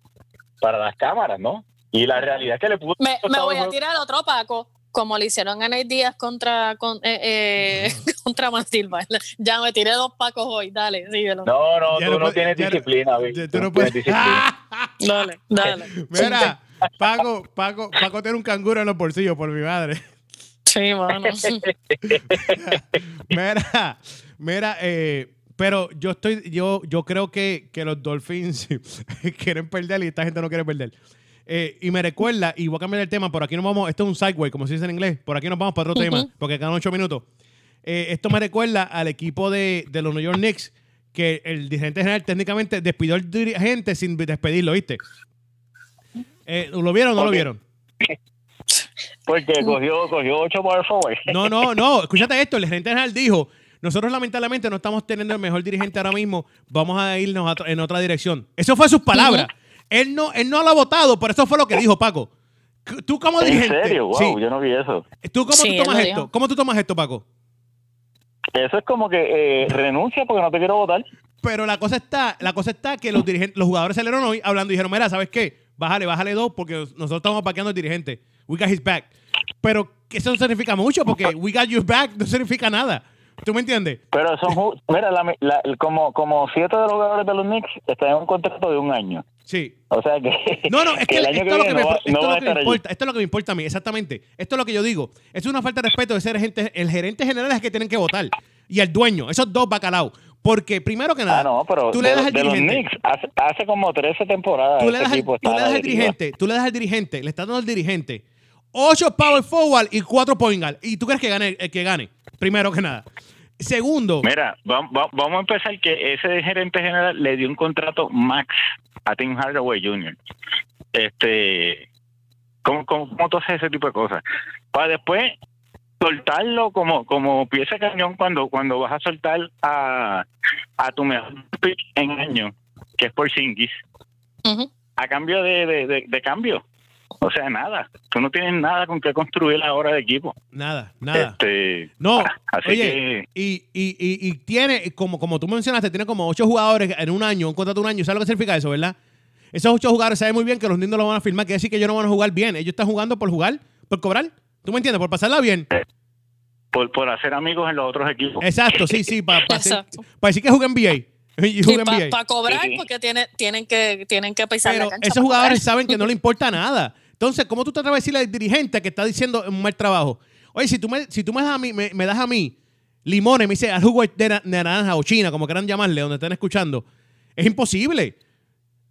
para las cámaras ¿no? y la realidad es que le puso Me, me voy a tirar otro Paco, como le hicieron a Nate Díaz contra, con, eh, eh, contra Mansilva. Ya me tiré dos Pacos hoy, dale, síguelo. No, no, Ya tú no puede- tienes disciplina, Vic. Tú Tú no puedes. tienes disciplina. Dale, dale. Mira, Paco, Paco, Paco tiene un canguro en los bolsillos, por mi madre. Sí, mano. Mira, mira, eh, pero yo estoy, yo, yo creo que, que los Dolphins quieren perder y esta gente no quiere perder. Eh, y me recuerda, y voy a cambiar el tema, por aquí nos vamos, esto es un sideway, como se dice en inglés, por aquí nos vamos para otro tema, porque quedan ocho minutos. Eh, esto me recuerda al equipo de, de los New York Knicks, que el dirigente general técnicamente despidió al dirigente sin despedirlo, ¿viste? Eh, ¿Lo vieron o no lo vieron? Porque cogió, cogió ocho power forward. No, no, no. Escúchate esto. El gerente general dijo: Nosotros, lamentablemente, no estamos teniendo el mejor dirigente ahora mismo. Vamos a irnos a en otra dirección. Eso fue sus palabras. Él no, él no lo ha votado, pero eso fue lo que dijo Paco. Tú como ¿En dirigente. serio? Wow, sí. yo no vi eso. ¿Tú cómo Sí, tú tomas esto? dijo. ¿Cómo tú tomas esto, Paco? Eso es como que eh, renuncia porque no te quiero votar. Pero la cosa está, la cosa está que los dirigentes, los jugadores salieron hoy hablando y dijeron, mira, ¿sabes qué? Bájale, bájale dos porque nosotros estamos vaqueando al dirigente. We got his back. Pero eso no significa mucho porque we got your back no significa nada. ¿Tú me entiendes? Pero son, mira, la, la- como, como siete de los jugadores de los Knicks están en un contrato de un año. Sí. O sea que, No, no, es que, el esto, año es lo que me, no va, no lo que importa, esto es lo que me importa a mí, exactamente. Esto es lo que yo digo. Es una falta de respeto de ser gente, el gerente general es el que tienen que votar. Y el dueño, esos dos bacalaos. Porque primero que nada, Ah, no, pero tú le de, das al de los dirigente. Knicks hace, hace como 13 temporadas tú le ese das, al, tú le das dirigente, tú le das al dirigente, le estás dando al dirigente ocho power forward y cuatro point guard. Y tú crees que gane el que gane, primero que nada. Segundo, Mira, va- va- vamos a empezar que ese gerente general le dio un contrato max a Tim Hardaway Jr. Este, ¿cómo, cómo, cómo tú haces ese tipo de cosas? Para después soltarlo como como pieza de cañón cuando cuando vas a soltar a, a tu mejor pick en año, que es por Singis, a cambio de, de, de- de cambio. O sea, nada. Tú no tienes nada con qué construir ahora de equipo. nada, nada. Este, No, así oye, que y, y, y, y tiene, como, como tú mencionaste, tiene como ocho jugadores en un año, un contrato de un año. ¿Sabes lo que significa eso, verdad? Esos ocho jugadores saben muy bien que los niños lo van a firmar, quiere decir que ellos no van a jugar bien. Ellos están jugando por jugar, por cobrar. ¿Tú me entiendes? Por pasarla bien. por, por hacer amigos en los otros equipos. Exacto, sí, sí, para Exacto. decir que juegan NBA. Y Sí, para NBA. cobrar, Sí, porque tiene, tienen, que, tienen que pisar Pero la cancha. esos pa' jugadores cobrar. saben que no le importa nada. Entonces, ¿cómo tú te atreves a decirle al dirigente que está diciendo un mal trabajo? Oye, si tú me, si tú me das a mí, me, me das a mí limones, me dice al jugo de, na- de naranja o china, como quieran llamarle, donde estén escuchando, es imposible.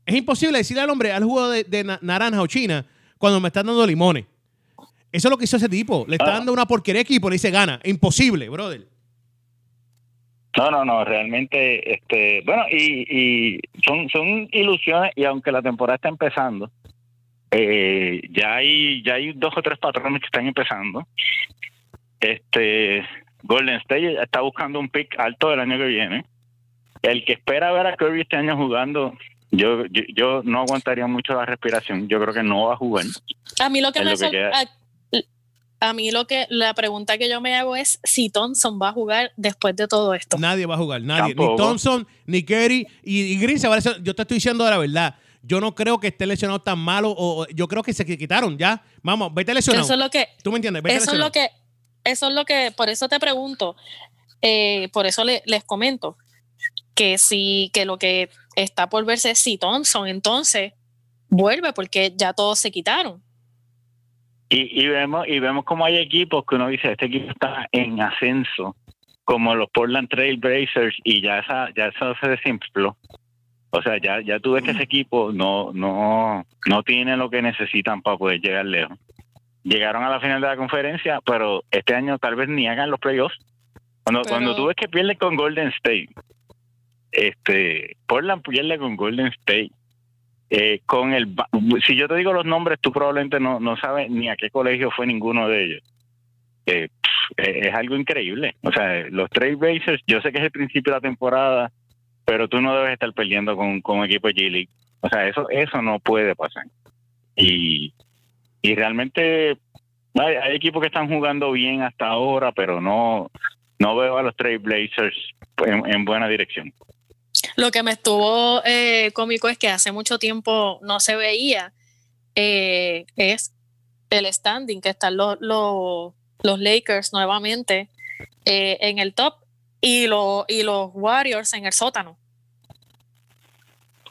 Es imposible decirle al hombre al jugo de, de na- naranja o china cuando me están dando limones. Eso es lo que hizo ese tipo. Le está Ah. dando una porquería equipo, le dice gana. Imposible, brother. No, no, no, realmente, este, bueno, y, y son, son ilusiones y aunque la temporada está empezando, eh, ya hay, ya hay dos o tres patrones que están empezando. Este, Golden State está buscando un pick alto del año que viene. El que espera ver a Curry este año jugando, yo, yo, yo no aguantaría mucho la respiración. Yo creo que no va a jugar. A mí lo que me lo que sor- queda. A, mí lo que la pregunta que yo me hago es si Thompson va a jugar después de todo esto. Nadie va a jugar, nadie. Ni. Thompson, ni Kerry y, y Green se va a lesionar. Yo te estoy diciendo la verdad. Yo no creo que esté lesionado tan malo. O, o- yo creo que se quitaron ya. Vamos, vete lesionado. Eso es lo que ¿Tú me entiendes? Vete eso es lo que eso es lo que por eso te pregunto eh, por eso le- les comento que si que lo que está por verse es si Thompson entonces vuelve porque ya todos se quitaron Y, y vemos y vemos como hay equipos que uno dice este equipo está en ascenso como los Portland Trail Blazers y ya esa ya eso se desinfló. O sea ya ya tú ves que ese equipo no no no tiene lo que necesitan para poder llegar lejos. Llegaron a la final de la conferencia pero este año tal vez ni hagan los playoffs. Cuando Pero- cuando tú ves que pierde con Golden State este Portland pierde con Golden State eh, con el si yo te digo los nombres tú probablemente no, no sabes ni a qué colegio fue ninguno de ellos. Eh, eh, es algo increíble. O sea los Trail Blazers yo sé que es el principio de la temporada pero tú no debes estar perdiendo con, con un equipo de G-League o sea eso eso no puede pasar. Y y realmente hay, equipos que están jugando bien hasta ahora pero no no veo a los Trail Blazers en, en buena dirección lo que me estuvo eh, cómico es que hace mucho tiempo no se veía eh, es el standing que están los, los, los Lakers nuevamente eh, en el top y, lo- y los Warriors en el sótano.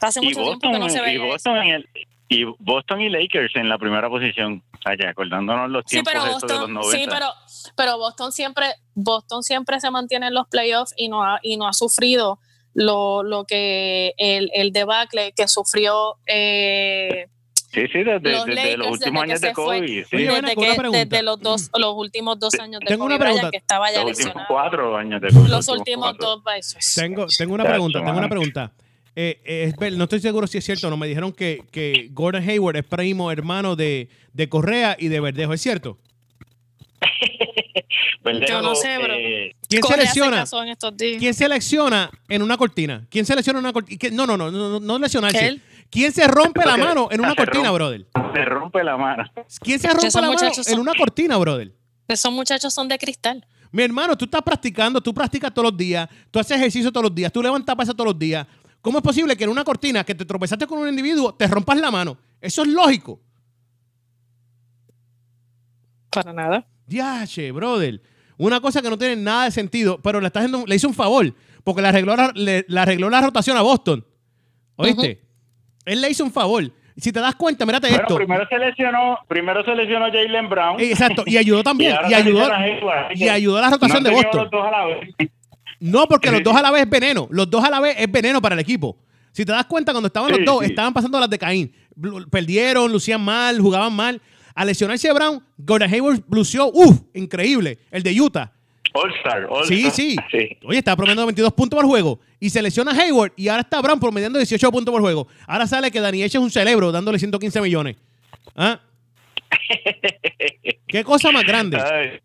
Hace y mucho tiempo que no se y veía eso. Boston en el y Boston y Lakers en la primera posición allá acordándonos los Sí, tiempos pero de los Boston, 90 sí, pero, pero Boston siempre, Boston siempre se mantiene en los playoffs y no ha, y no ha sufrido lo, lo que el, el debacle que sufrió eh, sí sí desde, los desde los últimos desde años de. Kobe sí, Oye, una que, pregunta. desde los dos, los últimos dos años de Tengo una Kobe Bryant, pregunta. que estaba ya los últimos cuatro años de Kobe Los últimos cuatro. dos veces. Tengo, tengo una pregunta, tengo una pregunta. Eh, eh, no estoy seguro si es cierto o no. Me dijeron que, que Gordon Hayward es primo hermano de, de Correa y de Verdejo. ¿Es cierto? Yo no sé, bro. eh, ¿Quién se selecciona? casó en estos días. ¿Quién selecciona en una cortina? ¿Quién selecciona en una cortina? No, no, no, no, no, lesionarse. ¿Quién se rompe la mano en una se cortina, brother? se rompe la mano ¿Quién se rompe la mano en una cortina, brother? Esos muchachos son de cristal. Mi hermano, tú estás practicando, tú practicas todos los días, tú haces ejercicio todos los días, tú levantas pesas todos los días. ¿Cómo es posible que en una cortina que te tropezaste con un individuo te rompas la mano? Eso es lógico. Para nada. Yache, brother. Una cosa que no tiene nada de sentido, pero le, está haciendo, le hizo un favor, porque le arregló la, le, le arregló la rotación a Boston. ¿Oíste? Él le hizo un favor. Si te das cuenta, mírate bueno esto. primero se lesionó primero se lesionó Jalen Brown Eh, Exacto, y ayudó también. Y, ayudó, Hayward, y ayudó a la rotación no de Boston. los dos a la vez. No, porque los dos a la vez es veneno. Los dos a la vez es veneno para el equipo. Si te das cuenta, cuando estaban Sí, los dos, sí. estaban pasando las de Caín. Perdieron, lucían mal, jugaban mal. Al lesionarse Brown, Gordon Hayward lució, uff, increíble. El de Utah. All Star All Sí, sí. sí Oye, está promediando 22 puntos por juego. Y se lesiona Hayward y ahora está Brown promediando 18 puntos por juego. Ahora sale que Dani H es un cerebro dándole 115 millones. ¿Ah? ¿Qué cosa más grande? Ay.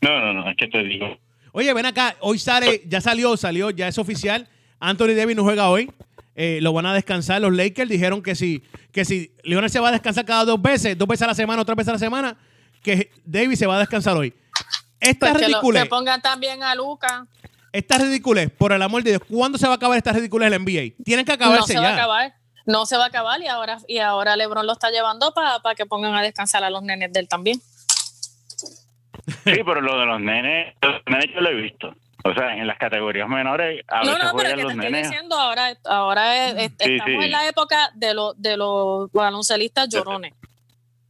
no no no es que te digo Oye, ven acá, hoy sale, ya salió, salió, ya es oficial. Anthony Davis no juega hoy. Eh, lo van a descansar. Los Lakers dijeron que si, que si Leonard se va a descansar cada dos veces, dos veces a la semana, otra vez a la semana, que Davis se va a descansar hoy. Esta Pues que, lo- ridiculez, que pongan también a Luca. esta ridiculez, por el amor de Dios, ¿cuándo se va a acabar esta ridiculez en la NBA? Tienen que No acabarse se va a acabar. No se va a acabar y ahora, y ahora LeBron lo está llevando para que pongan a descansar a los nenes de él también. Sí, pero lo de los nenes, los nenes yo lo he visto. O sea, en las categorías menores a No, veces no, pero que te estoy diciendo ahora, ahora es- es- Sí, estamos sí. en la época de los de los baloncelistas llorones.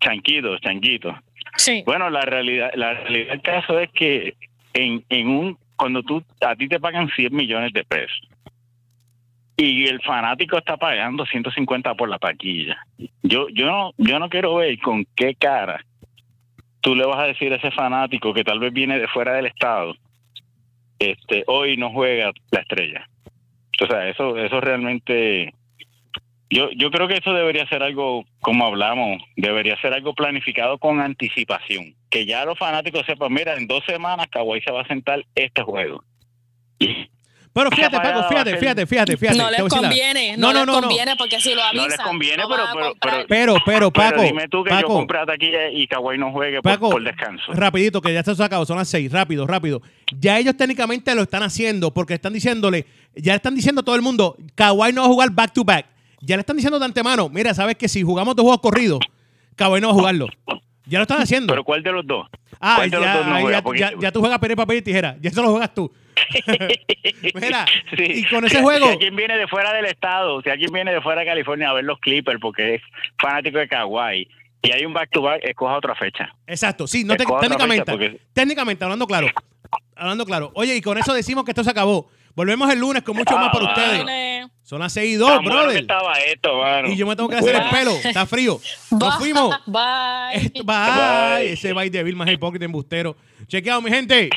chanquitos, chanquitos. Sí. Bueno, la realidad, la realidad del caso es que en, en un cuando tú a ti te pagan 100 millones de pesos y el fanático está pagando 150 por la taquilla. Yo yo no yo no quiero ver con qué cara tú le vas a decir a ese fanático que tal vez viene de fuera del estado, este, hoy no juega la estrella. O sea, eso, eso realmente, yo, yo creo que eso debería ser algo, como hablamos, debería ser algo planificado con anticipación, que ya los fanáticos sepan, mira, en dos semanas Kawhi se va a sentar este juego. Pero fíjate, Paco, fíjate, fíjate, fíjate, fíjate. no les conviene, No, no, no, les conviene porque si lo avisan, No les conviene, pero- pero-. Pero, pero, Paco, Pero dime tú que yo Paco, compré a taquilla y Kawhi no juegue por, Paco, por descanso. rapidito, que ya está sacado, son las seis, rápido, rápido. Ya ellos técnicamente lo están haciendo porque están diciéndole, ya le están diciendo a todo el mundo, Kawhi no va a jugar back to back. Ya le están diciendo de antemano, mira, sabes que si jugamos dos juegos corridos, Kawhi no va a jugarlo. Ya lo están haciendo. Pero ¿cuál de los dos? Ah, ¿Cuál de los dos no ya, ya, ya- ya tú juegas papel, papel y tijera. Ya eso lo juegas tú. Mira, Sí. y con ese juego, Si alguien viene de fuera del estado, si alguien viene de fuera de California a ver los Clippers porque es fanático de Kawhi y hay un back-to-back, escoja otra fecha. exacto, sí, no te- técnicamente, porque- técnicamente, hablando claro, hablando claro. Oye, y con eso decimos que esto se acabó. Volvemos el lunes con mucho más para Ah, ustedes. Son las 6 y 2, Tan bueno que brother. estaba esto, mano. Y yo me tengo que hacer el pelo. Está frío. Nos fuimos. Bye. Esto- Bye. Bye. Ese bye de Bill más hipócrita embustero. Chequeado, mi gente.